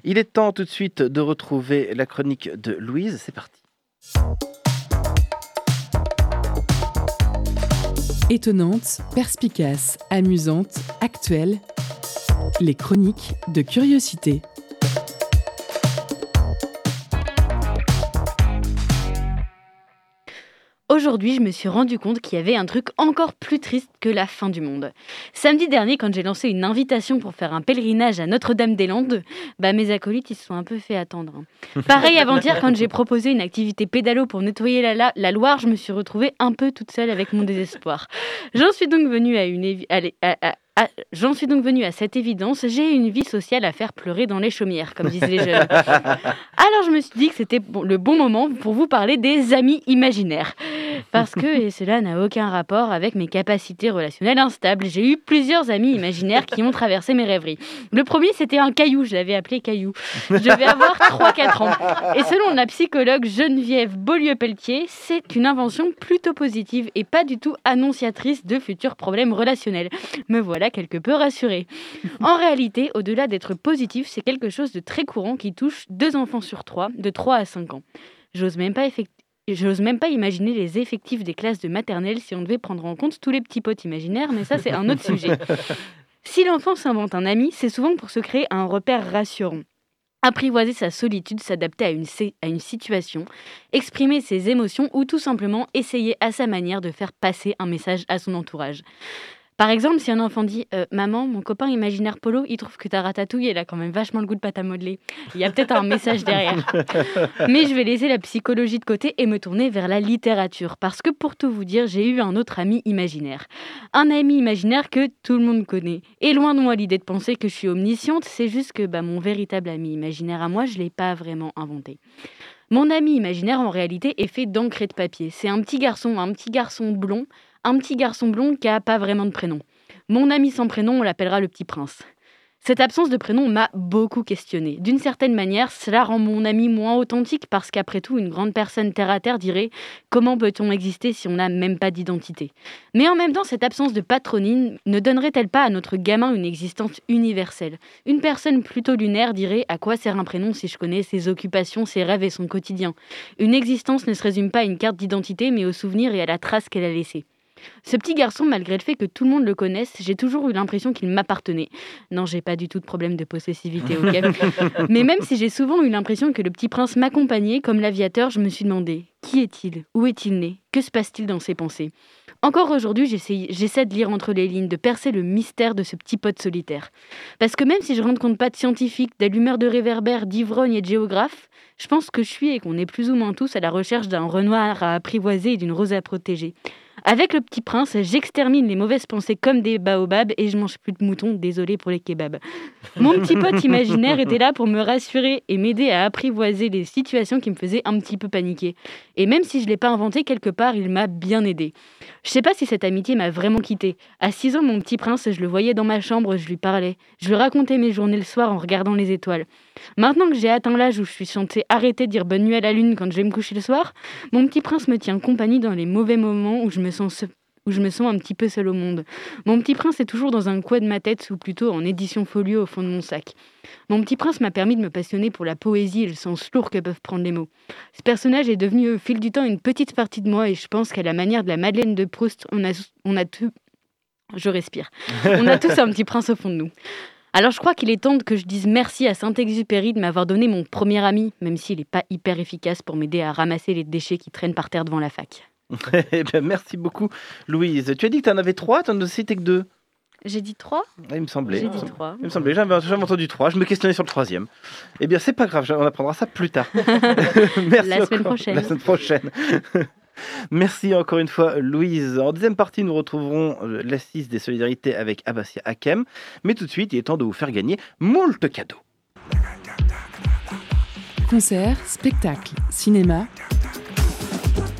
Il est temps tout de suite de retrouver la chronique de Louise, c'est parti. Étonnante, perspicace, amusante, actuelle. Les chroniques de curiosité. Aujourd'hui, je me suis rendu compte qu'il y avait un truc encore plus triste que la fin du monde. Samedi dernier, quand j'ai lancé une invitation pour faire un pèlerinage à Notre-Dame-des-Landes, bah mes acolytes ils se sont un peu fait attendre. hein. Pareil avant-hier, quand j'ai proposé une activité pédalo pour nettoyer la, la- la Loire, je me suis retrouvée un peu toute seule avec mon désespoir. J'en suis donc venue à une J'en suis donc venue à cette évidence, j'ai une vie sociale à faire pleurer dans les chaumières, comme disent les jeunes. Alors je me suis dit que c'était le bon moment pour vous parler des amis imaginaires. Parce que, et cela n'a aucun rapport avec mes capacités relationnelles instables, j'ai eu plusieurs amis imaginaires qui ont traversé mes rêveries. Le premier, c'était un caillou, je l'avais appelé caillou. Je devais avoir 3-4 ans. Et selon la psychologue Geneviève Beaulieu-Pelletier, c'est une invention plutôt positive et pas du tout annonciatrice de futurs problèmes relationnels. Me voilà quelque peu rassurée. En réalité, au-delà d'être positif, c'est quelque chose de très courant qui touche deux enfants sur trois, de 3 à 5 ans. J'ose même pas J'ose même pas imaginer les effectifs des classes de maternelle si on devait prendre en compte tous les petits potes imaginaires, mais ça c'est un autre sujet. Si l'enfant s'invente un ami, c'est souvent pour se créer un repère rassurant. Apprivoiser sa solitude, s'adapter à une, à une situation, exprimer ses émotions ou tout simplement essayer à sa manière de faire passer un message à son entourage. Par exemple, si un enfant dit Euh, Maman, mon copain imaginaire Polo, il trouve que ta ratatouille, elle a quand même vachement le goût de pâte à modeler. Il y a peut-être un message derrière. Mais je vais laisser la psychologie de côté et me tourner vers la littérature. Parce que pour tout vous dire, j'ai eu un autre ami imaginaire. Un ami imaginaire que tout le monde connaît. Et loin de moi l'idée de penser que je suis omnisciente, c'est juste que bah, mon véritable ami imaginaire à moi, je ne l'ai pas vraiment inventé. Mon ami imaginaire, en réalité, est fait d'encre et de papier. C'est un petit garçon, un petit garçon blond, un petit garçon blond qui a pas vraiment de prénom. Mon ami sans prénom, on l'appellera le petit prince. Cette absence de prénom m'a beaucoup questionné. D'une certaine manière, cela rend mon ami moins authentique parce qu'après tout, une grande personne terre à terre dirait comment peut-on exister si on n'a même pas d'identité? Mais en même temps, cette absence de patronyme ne donnerait-elle pas à notre gamin une existence universelle? Une personne plutôt lunaire dirait à quoi sert un prénom si je connais ses occupations, ses rêves et son quotidien? Une existence ne se résume pas à une carte d'identité mais aux souvenirs et à la trace qu'elle a laissée. Ce petit garçon, malgré le fait que tout le monde le connaisse, j'ai toujours eu l'impression qu'il m'appartenait. Non, j'ai pas du tout de problème de possessivité, ok? Mais même si j'ai souvent eu l'impression que le petit prince m'accompagnait, comme l'aviateur, je me suis demandé qui est-il? Où est-il né? Que se passe-t-il dans ses pensées? Encore aujourd'hui, j'essaie de lire entre les lignes, de percer le mystère de ce petit pote solitaire. Parce que même si je ne compte pas de scientifique, d'allumeur de réverbère, d'ivrogne et de géographe, je pense que je suis et qu'on est plus ou moins tous à la recherche d'un renoir à apprivoiser et d'une rose à protéger. Avec le petit prince, j'extermine les mauvaises pensées comme des baobabs et je mange plus de moutons, désolé pour les kebabs. Mon petit pote imaginaire était là pour me rassurer et m'aider à apprivoiser les situations qui me faisaient un petit peu paniquer. Et même si je ne l'ai pas inventé quelque part, il m'a bien aidé. Je sais pas si cette amitié m'a vraiment quitté. À 6 ans, mon petit prince, je le voyais dans ma chambre, je lui parlais. Je lui racontais mes journées le soir en regardant les étoiles. Maintenant que j'ai atteint l'âge où je suis censée arrêter de dire bonne nuit à la lune quand je vais me coucher le soir, mon petit prince me tient compagnie dans les mauvais moments où je me sens se- où je me sens un petit peu seule au monde. Mon petit prince est toujours dans un coin de ma tête, ou plutôt en édition folio au fond de mon sac. Mon petit prince m'a permis de me passionner pour la poésie et le sens lourd que peuvent prendre les mots. Ce personnage est devenu au fil du temps une petite partie de moi et je pense qu'à la manière de la Madeleine de Proust, on a, on a tout... Je respire. On a tous un petit prince au fond de nous. Alors je crois qu'il est temps que je dise merci à Saint-Exupéry de m'avoir donné mon premier ami, même s'il n'est pas hyper efficace pour m'aider à ramasser les déchets qui traînent par terre devant la fac. Eh ben, merci beaucoup, Louise. Tu as dit que tu en avais trois, tu n'en as cité que deux. J'ai dit trois? Ah, Il me semblait. J'ai dit trois. Il me semblait. J'avais j'avais entendu trois. Je me questionnais sur le troisième. Eh bien, c'est pas grave. On apprendra ça plus tard. Merci La semaine encore. prochaine. La semaine prochaine. Merci encore une fois, Louise. En deuxième partie, nous retrouverons euh, l'assise des solidarités avec Abbassia Hakem. Mais tout de suite, il est temps de vous faire gagner moult cadeaux. Concerts, spectacles, cinéma.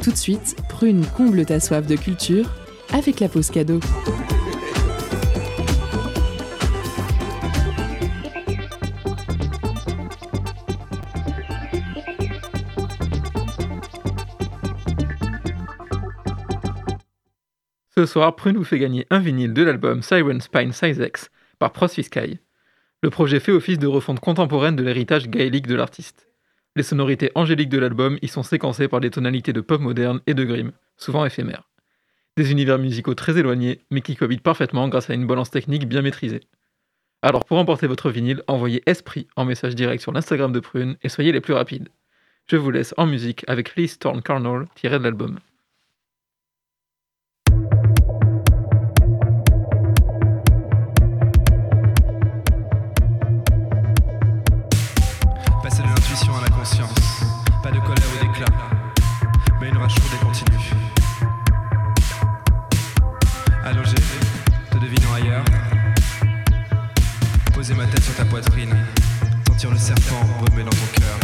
Tout de suite, Prune comble ta soif de culture avec la pause cadeau. Ce soir, Prune vous fait gagner un vinyle de l'album Siren Spine Size X par Prosy Sky. Le projet fait office de refonte contemporaine de l'héritage gaélique de l'artiste. Les sonorités angéliques de l'album y sont séquencées par des tonalités de pop moderne et de grime, souvent éphémères. Des univers musicaux très éloignés, mais qui cohabitent parfaitement grâce à une balance technique bien maîtrisée. Alors pour emporter votre vinyle, envoyez Esprit en message direct sur l'Instagram de Prune et soyez les plus rapides. Je vous laisse en musique avec Lee Storm Carnal tiré de l'album. Poser ma tête sur ta poitrine, sentir le serpent remuer dans ton cœur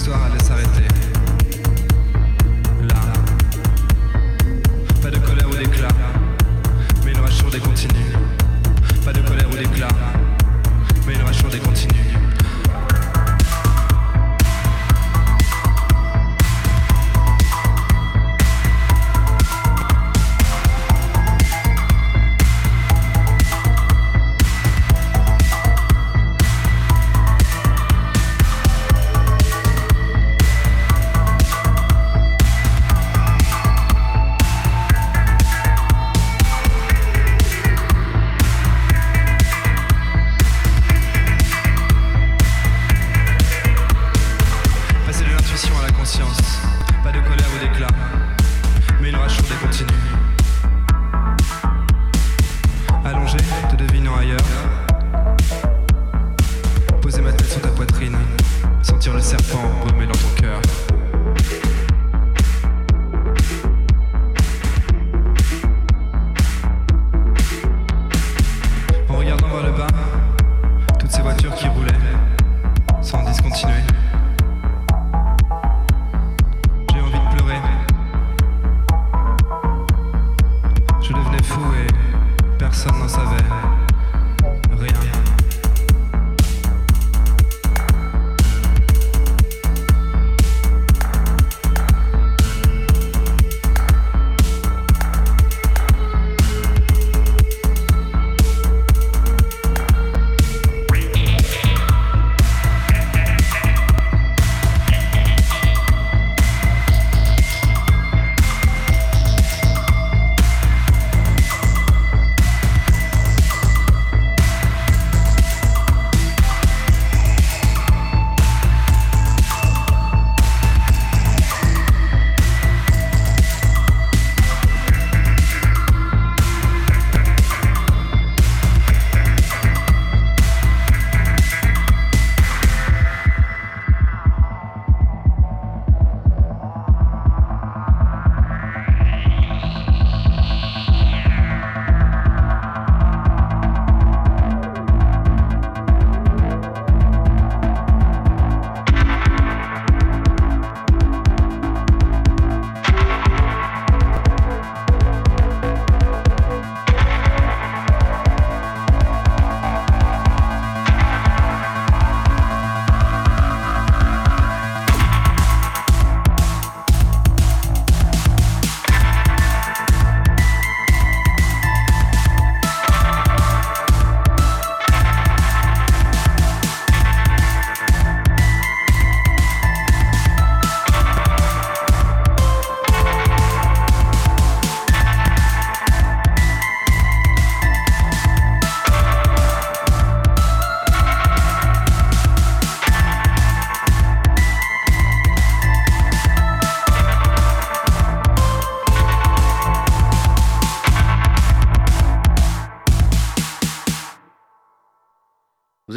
l'histoire allait s'arrêter. Là. Pas de colère ou d'éclat, mais une rachure des continue. Pas de colère ou d'éclat.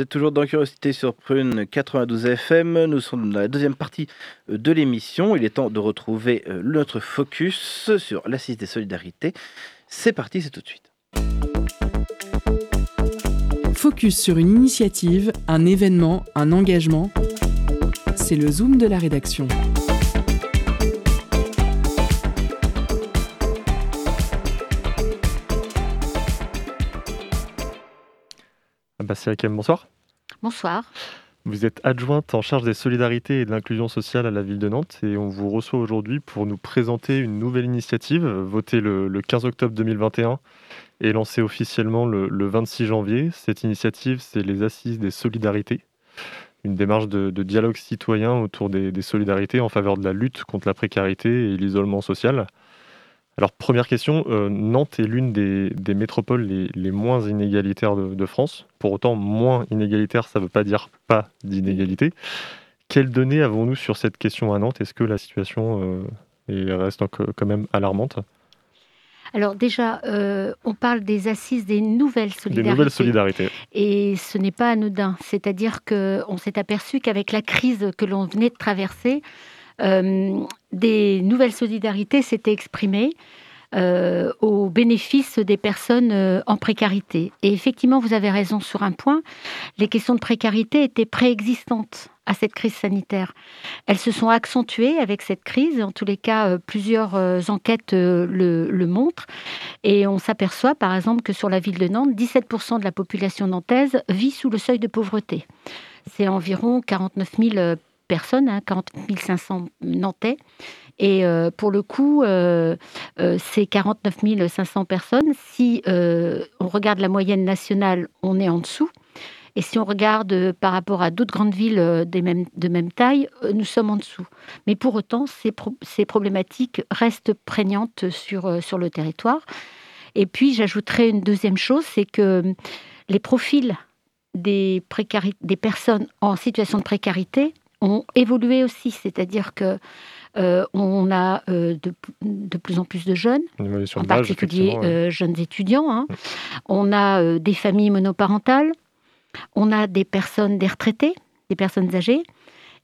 Toujours dans Curiosité sur Prune 92 FM. Nous sommes dans la deuxième partie euh, de l'émission. Il est temps de retrouver euh, notre focus sur l'assise des solidarités. C'est parti, c'est tout de suite. Focus sur une initiative, un événement, un engagement. C'est le zoom de la rédaction. Bonsoir. Bonsoir. Vous êtes adjointe en charge des solidarités et de l'inclusion sociale à la ville de Nantes et on vous reçoit aujourd'hui pour nous présenter une nouvelle initiative votée le, le 15 octobre 2021 et lancée officiellement le, le 26 janvier. Cette initiative, c'est les Assises des solidarités, une démarche de, de dialogue citoyen autour des, des solidarités en faveur de la lutte contre la précarité et l'isolement social. Alors, première question, euh, Nantes est l'une des, des métropoles les, les moins inégalitaires de, de France. Pour autant, moins inégalitaire, ça ne veut pas dire pas d'inégalité. Quelles données avons-nous sur cette question à Nantes? Est-ce que la situation euh, est- reste quand même alarmante? Alors déjà, euh, on parle des assises des nouvelles Des solidarités. nouvelles solidarités. Et ce n'est pas anodin. C'est-à-dire qu'on s'est aperçu qu'avec la crise que l'on venait de traverser, des nouvelles solidarités s'étaient exprimées euh, au bénéfice des personnes euh, en précarité. Et effectivement, vous avez raison sur un point, les questions de précarité étaient préexistantes à cette crise sanitaire. Elles se sont accentuées avec cette crise, en tous les cas, euh, plusieurs euh, enquêtes euh, le, le montrent. Et on s'aperçoit, par exemple, que sur la ville de Nantes, 17% de la population nantaise vit sous le seuil de pauvreté. C'est environ 49 000 euh, personnes, hein, 49 500 Nantais. Et euh, pour le coup, euh, euh, ces 49 500 personnes, si euh, on regarde la moyenne nationale, on est en dessous. Et si on regarde par rapport à d'autres grandes villes de même taille, nous sommes en dessous. Mais pour autant, ces, pro- ces problématiques restent prégnantes sur, sur le territoire. Et puis, j'ajouterais une deuxième chose, c'est que les profils des personnes en situation de précarité ont évolué aussi. C'est-à-dire que euh, on a euh, de, de plus en plus de jeunes, en particulier ouais. euh, jeunes étudiants. hein. On a des familles monoparentales, on a des personnes, des retraités, des personnes âgées.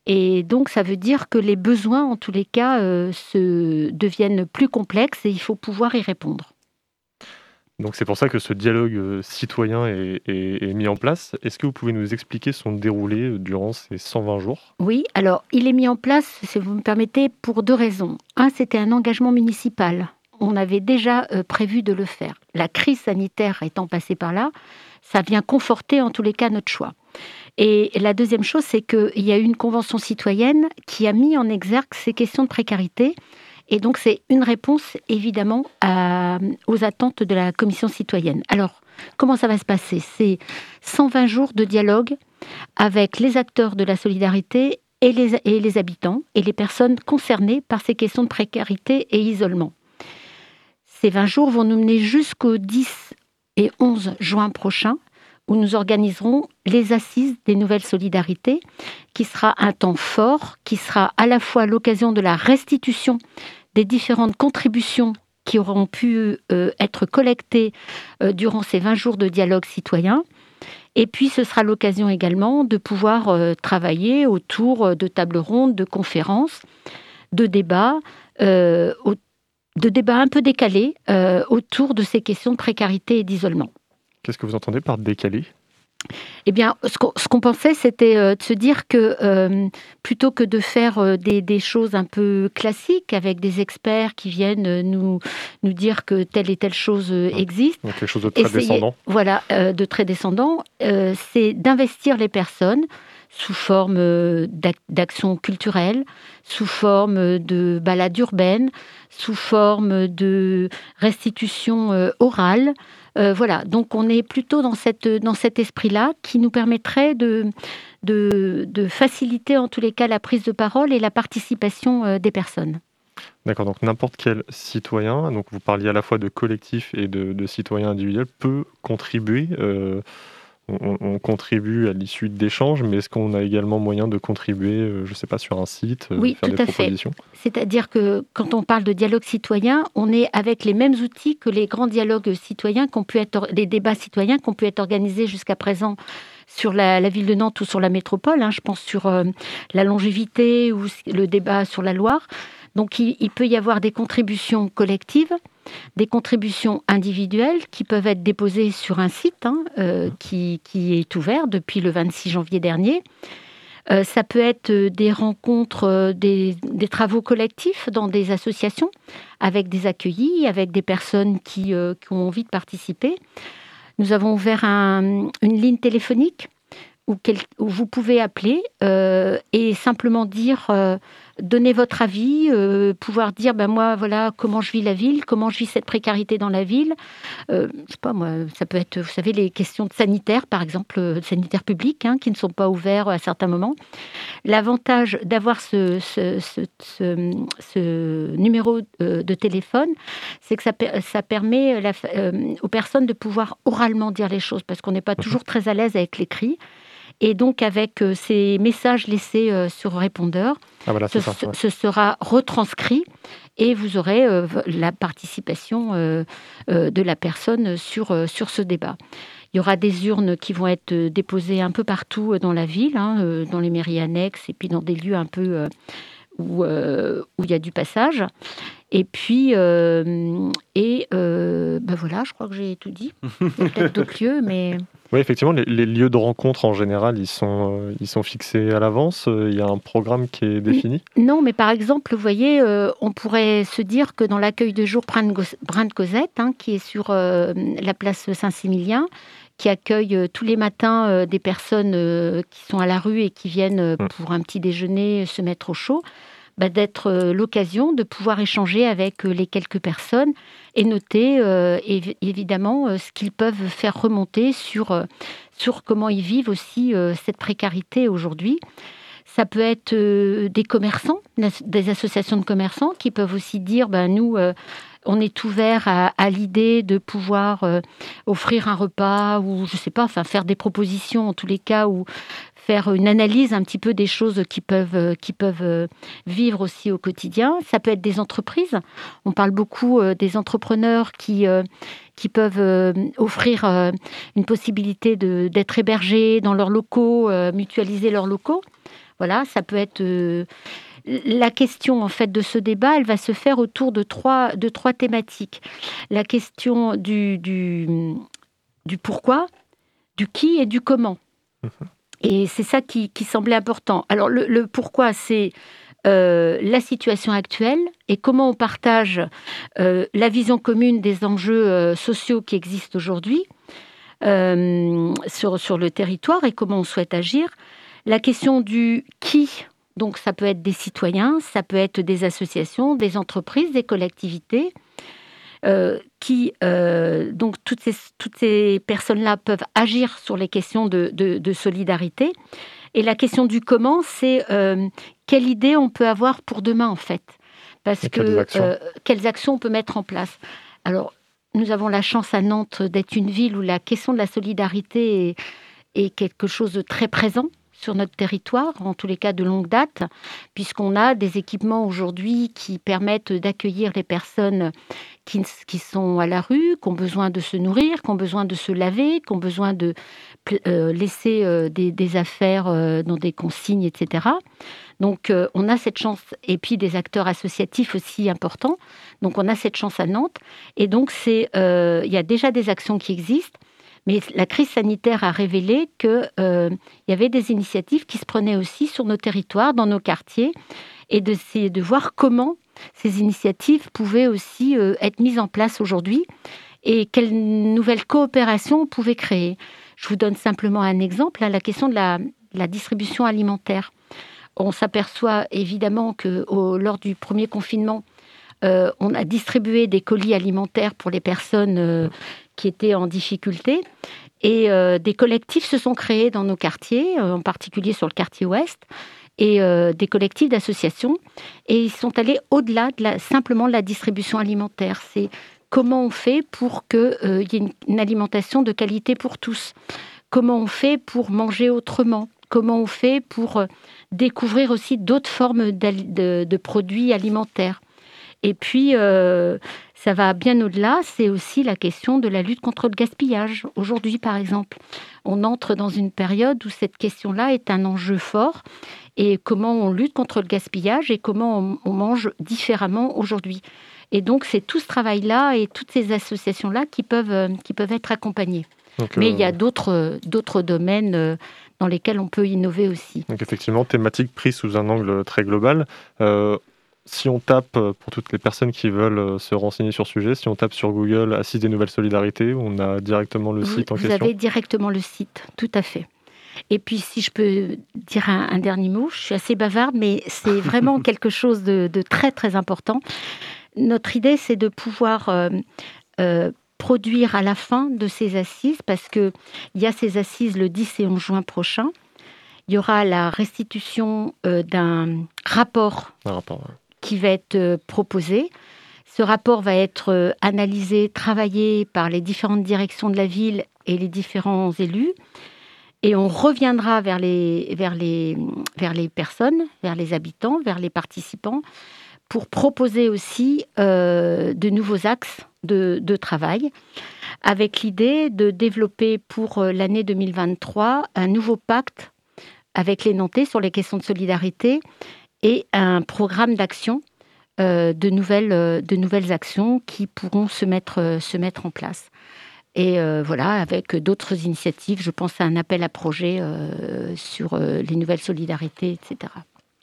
Et donc, ça veut dire que les besoins, en tous les cas, se deviennent plus complexes et il faut pouvoir y répondre. Donc c'est pour ça que ce dialogue euh, citoyen est, mis en place. Est-ce que vous pouvez nous expliquer son déroulé euh, durant ces 120 jours? Oui, alors il est mis en place, si vous me permettez, pour deux raisons. Un, c'était un engagement municipal. On avait déjà euh, prévu de le faire. La crise sanitaire étant passée par là, ça vient conforter en tous les cas notre choix. Et la deuxième chose, c'est qu'il y a eu une convention citoyenne qui a mis en exergue ces questions de précarité. Et donc, c'est une réponse, évidemment, aux attentes de la commission citoyenne. Alors, comment ça va se passer? C'est 120 jours de dialogue avec les acteurs de la solidarité et les, et les habitants et les personnes concernées par ces questions de précarité et isolement. Ces 20 jours vont nous mener jusqu'au 10 et 11 juin prochain, où nous organiserons les assises des nouvelles solidarités, qui sera un temps fort, qui sera à la fois l'occasion de la restitution des différentes contributions qui auront pu euh, être collectées euh, durant ces 20 jours de dialogue citoyen. Et puis, ce sera l'occasion également de pouvoir euh, travailler autour de tables rondes, de conférences, de débats, de débats un peu décalés autour de ces questions de précarité et d'isolement. Qu'est-ce que vous entendez par décalé? Eh bien, ce qu'on pensait, c'était euh, de se dire que euh, plutôt que de faire euh, des, des choses un peu classiques avec des experts qui viennent nous, nous dire que telle et telle chose existe, Donc quelque chose de très essayer- descendant Voilà, euh, de très descendant, euh, c'est d'investir les personnes sous forme d'ac- d'actions culturelles, sous forme de balades urbaines, sous forme de restitution orale. Euh, voilà, donc on est plutôt dans, cette, cet esprit-là qui nous permettrait de, faciliter en tous les cas la prise de parole et la participation euh, des personnes. D'accord, donc n'importe quel citoyen, donc vous parliez à la fois de collectif et de, de citoyen individuel, peut contribuer. euh, on, on contribue à l'issue d'échanges, mais est-ce qu'on a également moyen de contribuer, euh, je ne sais pas, sur un site, euh, Oui, faire tout des à fait. C'est-à-dire que quand on parle de dialogue citoyen, on est avec les mêmes outils que les grands dialogues citoyens, qui ont pu être, les débats citoyens qui ont pu être organisés jusqu'à présent sur la, la ville de Nantes ou sur la métropole. hein. je pense sur euh, la longévité ou le débat sur la Loire. Donc il, il peut y avoir des contributions collectives, des contributions individuelles qui peuvent être déposées sur un site hein, euh, qui, qui est ouvert depuis le 26 janvier dernier. Euh, ça peut être euh, des rencontres, des, des travaux collectifs dans des associations avec des accueillis, avec des personnes qui, euh, qui ont envie de participer. Nous avons ouvert un- une ligne téléphonique où, quel- où vous pouvez appeler et simplement dire, donner votre avis, euh, pouvoir dire, ben moi, voilà comment je vis la ville, comment je vis cette précarité dans la ville. Euh, je sais pas moi, ça peut être, vous savez, les questions de sanitaire, par exemple, euh, sanitaire public, hein, qui ne sont pas ouverts à certains moments. L'avantage d'avoir ce, ce- ce- numéro euh, de téléphone, c'est que ça, ça permet aux personnes de pouvoir oralement dire les choses, parce qu'on n'est pas toujours très à l'aise avec l'écrit. Et donc, avec euh, ces messages laissés euh, sur répondeur, Ah, voilà, ce, ça, ouais. ce sera retranscrit et vous aurez euh, la participation de la personne sur, sur ce débat. Il y aura des urnes qui vont être déposées un peu partout dans la ville, hein, dans les mairies annexes et puis dans des lieux un peu où, où il y a du passage. Et puis, euh, et euh, ben voilà, je crois que j'ai tout dit. Peut-être d'autres lieux, mais Oui, effectivement, les, les lieux de rencontre en général, ils sont, euh, ils sont fixés à l'avance. Il y a un programme qui est défini? Non, mais par exemple, vous voyez, on pourrait se dire que dans l'accueil de jour Brin de Cosette, hein, qui est sur la place Saint-Similien, qui accueille tous les matins des personnes qui sont à la rue et qui viennent euh, pour un petit déjeuner se mettre au chaud, bah, d'être euh, l'occasion de pouvoir échanger avec euh, les quelques personnes et noter euh, évi- évidemment ce qu'ils peuvent faire remonter sur, sur comment ils vivent aussi cette précarité aujourd'hui. Ça peut être des commerçants, des associations de commerçants qui peuvent aussi dire, ben, nous, on est ouvert à, l'idée de pouvoir offrir un repas ou, je sais pas, faire des propositions en tous les cas ou faire une analyse un petit peu des choses qui peuvent, euh, qui peuvent euh, vivre aussi au quotidien. Ça peut être des entreprises. On parle beaucoup euh, des entrepreneurs qui, qui peuvent offrir une possibilité d'être hébergés dans leurs locaux, mutualiser leurs locaux. Voilà, ça peut être. la question en fait de ce débat, elle va se faire autour de trois, de trois thématiques. La question du, du, du pourquoi, du qui et du comment. Et c'est ça qui, semblait important. Alors le, pourquoi, c'est euh, la situation actuelle et comment on partage euh, la vision commune des enjeux euh, sociaux qui existent aujourd'hui sur, sur le territoire et comment on souhaite agir. La question du qui, donc ça peut être des citoyens, ça peut être des associations, des entreprises, des collectivités, euh, qui, euh, donc toutes ces, toutes ces personnes-là peuvent agir sur les questions de, de- de solidarité. Et la question du comment, c'est euh, quelle idée on peut avoir pour demain, en fait. Parce Et que quelles actions quelles actions on peut mettre en place. Alors, nous avons la chance à Nantes d'être une ville où la question de la solidarité est, est quelque chose de très présent sur notre territoire, en tous les cas de longue date, puisqu'on a des équipements aujourd'hui qui permettent d'accueillir les personnes qui, sont à la rue, qui ont besoin de se nourrir, qui ont besoin de se laver, qui ont besoin de euh, laisser euh, des, affaires euh, dans des consignes, etc. Donc on a cette chance, et puis des acteurs associatifs aussi importants. Donc on a cette chance à Nantes. Et donc il y a déjà des actions qui existent. Mais la crise sanitaire a révélé qu'il y avait des initiatives qui se prenaient aussi sur nos territoires, dans nos quartiers, et de voir comment ces initiatives pouvaient aussi euh, être mises en place aujourd'hui et quelles nouvelles coopérations on pouvait créer. Je vous donne simplement un exemple, hein, la question de la, distribution alimentaire. On s'aperçoit évidemment que lors du premier confinement, euh, on a distribué des colis alimentaires pour les personnes euh, qui étaient en difficulté. Et euh, des collectifs se sont créés dans nos quartiers, euh, en particulier sur le quartier ouest, et euh, des collectifs d'associations. Et ils sont allés au-delà de la, simplement la distribution alimentaire. C'est comment on fait pour qu'il y ait une, alimentation de qualité pour tous Comment on fait pour manger autrement Comment on fait pour découvrir aussi d'autres formes de, produits alimentaires et puis, ça va bien au-delà. C'est aussi la question de la lutte contre le gaspillage. Aujourd'hui, par exemple, on entre dans une période où cette question-là est un enjeu fort. Et comment on lutte contre le gaspillage et comment on, on mange différemment aujourd'hui. Et donc, c'est tout ce travail-là et toutes ces associations-là qui peuvent, euh, qui peuvent être accompagnées. Donc, Mais euh, il y a d'autres d'autres domaines euh, dans lesquels on peut innover aussi. Donc effectivement, thématique prise sous un angle très global. Euh, si on tape, euh, pour toutes les personnes qui veulent euh, se renseigner sur ce sujet, si on tape sur Google Assise des Nouvelles Solidarités, on a directement le Vous, site en vous question. avez directement le site, tout à fait. Et puis, si je peux dire un, un dernier mot, je suis assez bavarde, mais c'est vraiment quelque chose de, de très, très important. Notre idée, c'est de pouvoir euh, euh, produire à la fin de ces assises, parce qu'il y a ces assises le 10 et 11 juin prochain. Il y aura la restitution euh, d'un rapport Un rapport, ouais. Qui va être euh, proposé. Ce rapport va être euh, analysé, travaillé par les différentes directions de la ville et les différents élus. Et on reviendra vers les, personnes, vers les habitants, vers les participants, pour proposer aussi euh, de nouveaux axes de, de travail, avec l'idée de développer pour l'année 2023 un nouveau pacte avec les Nantais sur les questions de solidarité et un programme d'action euh, de, nouvelles, euh, de nouvelles actions qui pourront se mettre, euh, se mettre en place. Et voilà, avec d'autres initiatives, je pense à un appel à projet sur les nouvelles solidarités, etc.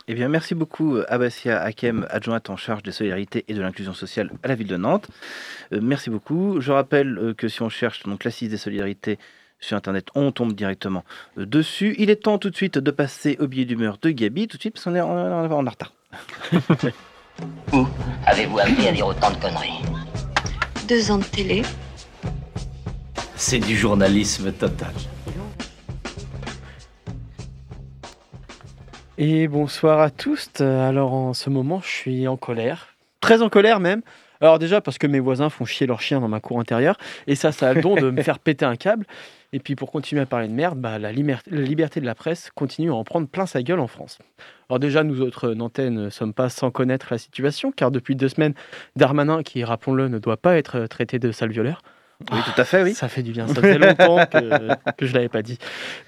Eh bien, merci beaucoup, Abassia Hakem, adjointe en charge des solidarités et de l'inclusion sociale à la ville de Nantes. Merci beaucoup. Je rappelle que si on cherche donc l'assise des solidarités sur Internet, on tombe directement euh, dessus. Il est temps tout de suite de passer au billet d'humeur de Gabi, tout de suite, parce qu'on est en, en- en retard. Où avez-vous appris à dire autant de conneries? Deux ans de télé. C'est du journalisme total. Et bonsoir à tous. Euh, Alors en ce moment, je suis en colère. Très en colère même. Alors déjà parce que mes voisins font chier leurs chiens dans ma cour intérieure. Et ça, ça a le don de me faire péter un câble. Et puis pour continuer à parler de merde, bah, la, liberté de la presse continue à en prendre plein sa gueule en France. Alors déjà, nous autres Nantais ne sommes pas sans connaître la situation, car depuis deux semaines, Darmanin, qui rappelons-le, ne doit pas être traité de sale violeur. Oui, tout à fait, oui. Ça fait du bien, ça faisait longtemps que, que je ne l'avais pas dit.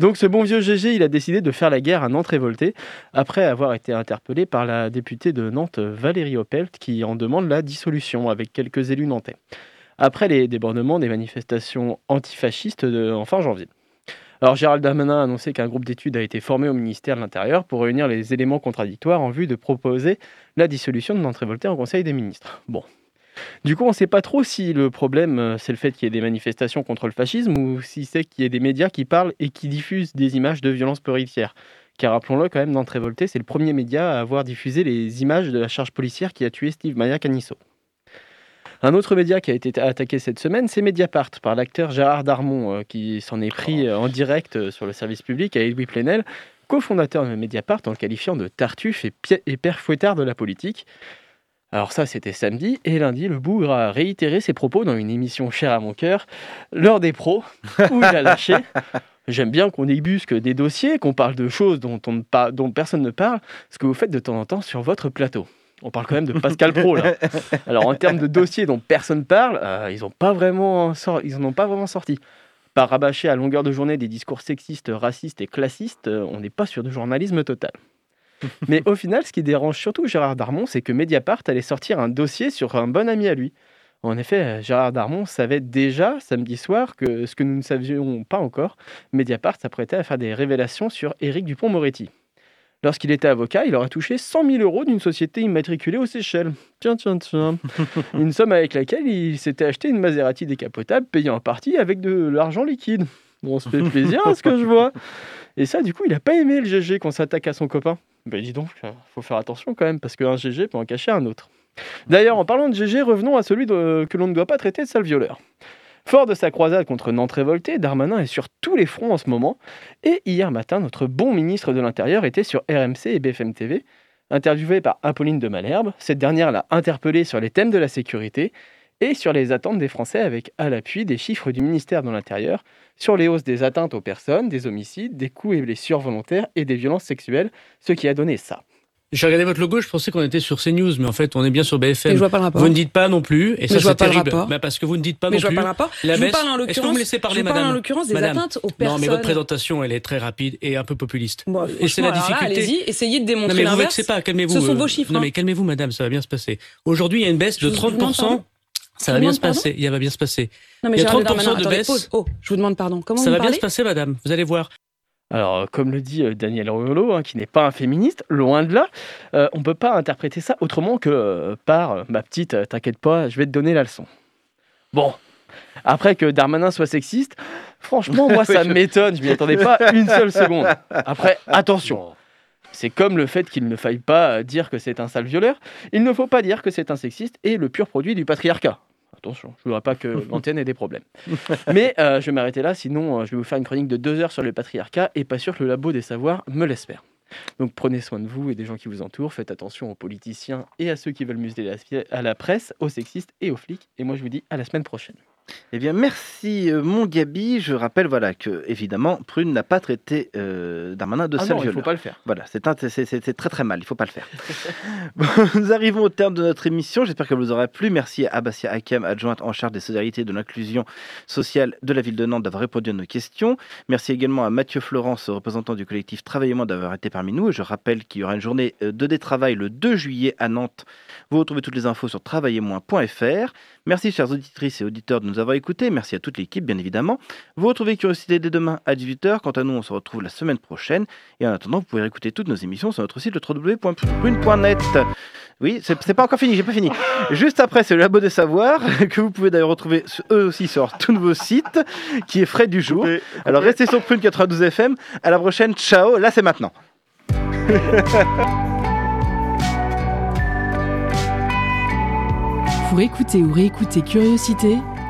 Donc ce bon vieux GG, il a décidé de faire la guerre à Nantes révoltée, après avoir été interpellé par la députée de Nantes, Valérie Opelt, qui en demande la dissolution avec quelques élus nantais. Après les débordements des manifestations antifascistes de, en fin janvier. Alors Gérald Darmanin a annoncé qu'un groupe d'études a été formé au ministère de l'Intérieur pour réunir les éléments contradictoires en vue de proposer la dissolution de Nantes révoltée en Conseil des ministres. Bon, du coup, on ne sait pas trop si le problème, euh, c'est le fait qu'il y ait des manifestations contre le fascisme ou si c'est qu'il y ait des médias qui parlent et qui diffusent des images de violences policières. Car rappelons-le quand même, Nantes Révolté, c'est le premier média à avoir diffusé les images de la charge policière qui a tué Steve Maya Canisso. Un autre média qui a été attaqué cette semaine, c'est Mediapart, par l'acteur Gérard Darmon, euh, qui s'en est pris euh, en direct sur le service public à Edoui Plenel, cofondateur de Mediapart, en le qualifiant de tartuffe et père fouettard de la politique. Alors ça, c'était samedi, et lundi, le bougre a réitéré ses propos dans une émission chère à mon cœur, L'heure des pros, où il a lâché J'aime bien qu'on débusque des dossiers, qu'on parle de choses dont, on ne par- dont personne ne parle, ce que vous faites de temps en temps sur votre plateau. On parle quand même de Pascal Pro, là. Alors, en termes de dossiers dont personne parle, euh, ils n'en pas vraiment sor- ils en ont pas vraiment sorti. Par rabâcher à longueur de journée des discours sexistes, racistes et classistes, euh, on n'est pas sur du journalisme total. Mais au final, ce qui dérange surtout Gérard Darmon, c'est que Mediapart allait sortir un dossier sur un bon ami à lui. En effet, euh, Gérard Darmon savait déjà samedi soir que ce que nous ne savions pas encore, Mediapart s'apprêtait à faire des révélations sur Éric Dupont-Moretti. Lorsqu'il était avocat, il aurait touché 100 000 euros d'une société immatriculée aux Seychelles. Tiens, tiens, tiens. Une somme avec laquelle il s'était acheté une Maserati décapotable, payée en partie avec de l'argent liquide. Bon, on se fait plaisir à ce que je vois. Et ça, du coup, il n'a pas aimé le GG qu'on s'attaque à son copain. Ben dis donc, euh, faut faire attention quand même, parce qu'un GG peut en cacher un autre. D'ailleurs, en parlant de GG, revenons à celui que l'on ne doit pas traiter de sale violeur. Fort de sa croisade contre Nantes révoltée, Darmanin est sur tous les fronts en ce moment. Et hier matin, notre bon ministre de l'Intérieur était sur RMC et BFM TV. Interviewé par Apolline de Malherbe, cette dernière l'a interpellé sur les thèmes de la sécurité et sur les attentes des Français avec à l'appui des chiffres du ministère de l'Intérieur sur les hausses des atteintes aux personnes, des homicides, des coups et blessures volontaires et des violences sexuelles, ce qui a donné ça. J'ai regardé votre logo, je pensais qu'on était sur CNews, mais en fait, on est bien sur BFM. Mais je vois pas le rapport. Vous ne dites pas non plus, et Mais ça vois c'est terrible. Bah, parce que vous ne dites pas Mais non je vois plus. pas le rapport. La Je vous baisse- parle en Est-ce que vous me laissez parler, je parle en madame l'occurrence des Madame. atteintes aux Non, mais votre personnes. présentation, elle est très rapide et un peu populiste. Bon, et c'est la difficulté. allez-y, essayez de démontrer Non, mais vous l'inverse. vexez pas, calmez-vous. Ce sont euh, vos chiffres, Non, hein. mais calmez-vous, madame, ça va bien se passer. Aujourd'hui, il y a une baisse de Je vous demande 30%. Ça va bien se passer. Il va bien se passer. Non, mais il y a Gérald 30% Darmanin, de attendez, baisse. pause. Oh, je vous demande pardon. Comment Ça vous va bien se passer, madame. Vous allez voir. Alors, euh, comme le dit euh, Daniel Riolo, hein, qui n'est pas un féministe, loin de là, euh, on ne peut pas interpréter ça autrement que euh, par euh, ma petite, euh, t'inquiète pas, je vais te donner la leçon. Bon, après que Darmanin soit sexiste, franchement, moi, ça m'étonne, je m'y attendais pas une seule seconde. Après, attention. C'est comme le fait qu'il ne faille pas dire que c'est un sale violeur, il ne faut pas dire que c'est un sexiste et le pur produit du patriarcat. Attention, je ne voudrais pas que l'antenne ait des problèmes. Mais euh, je vais m'arrêter là, sinon euh, je vais vous faire une chronique de deux heures sur le patriarcat et pas sûr que le labo des savoirs me laisse faire. Donc prenez soin de vous et des gens qui vous entourent, faites attention aux politiciens et à ceux qui veulent museler à la presse, aux sexistes et aux flics. Et moi je vous dis à la semaine prochaine. Eh bien, merci euh, mon Gabi. Je rappelle voilà que évidemment Prune n'a pas traité euh, Darmanin de Ah sale non, il faut violeur. pas le faire. Voilà, c'est très très mal. Il faut pas le faire. Bon, nous arrivons au terme de notre émission. J'espère qu'elle vous aura plu. Merci à Abassia Hakem, adjointe en charge des solidarités et de l'inclusion sociale de la ville de Nantes, d'avoir répondu à nos questions. Merci également à Mathieu Florence, représentant du collectif Travaillez-moi, d'avoir été parmi nous. Et je rappelle qu'il y aura une journée euh, de détravail le 2 juillet à Nantes. Vous retrouvez toutes les infos sur travaillez-moins.fr. Merci, chères auditrices et auditeurs, de nous avoir écoutés. Merci à toute l'équipe, bien évidemment. Vous retrouvez Curiosité dès demain à 18h. Quant à nous, on se retrouve la semaine prochaine. Et en attendant, vous pouvez écouter toutes nos émissions sur notre site le www.prune.net. Oui, c'est pas encore fini, j'ai pas fini. Juste après, c'est le Labo des Savoirs, que vous pouvez d'ailleurs retrouver eux aussi sur leur tout nouveau site, qui est frais du jour. Alors restez sur Prune 92 FM. À la prochaine, ciao. Là, c'est maintenant. Pour écouter ou réécouter Curiosité,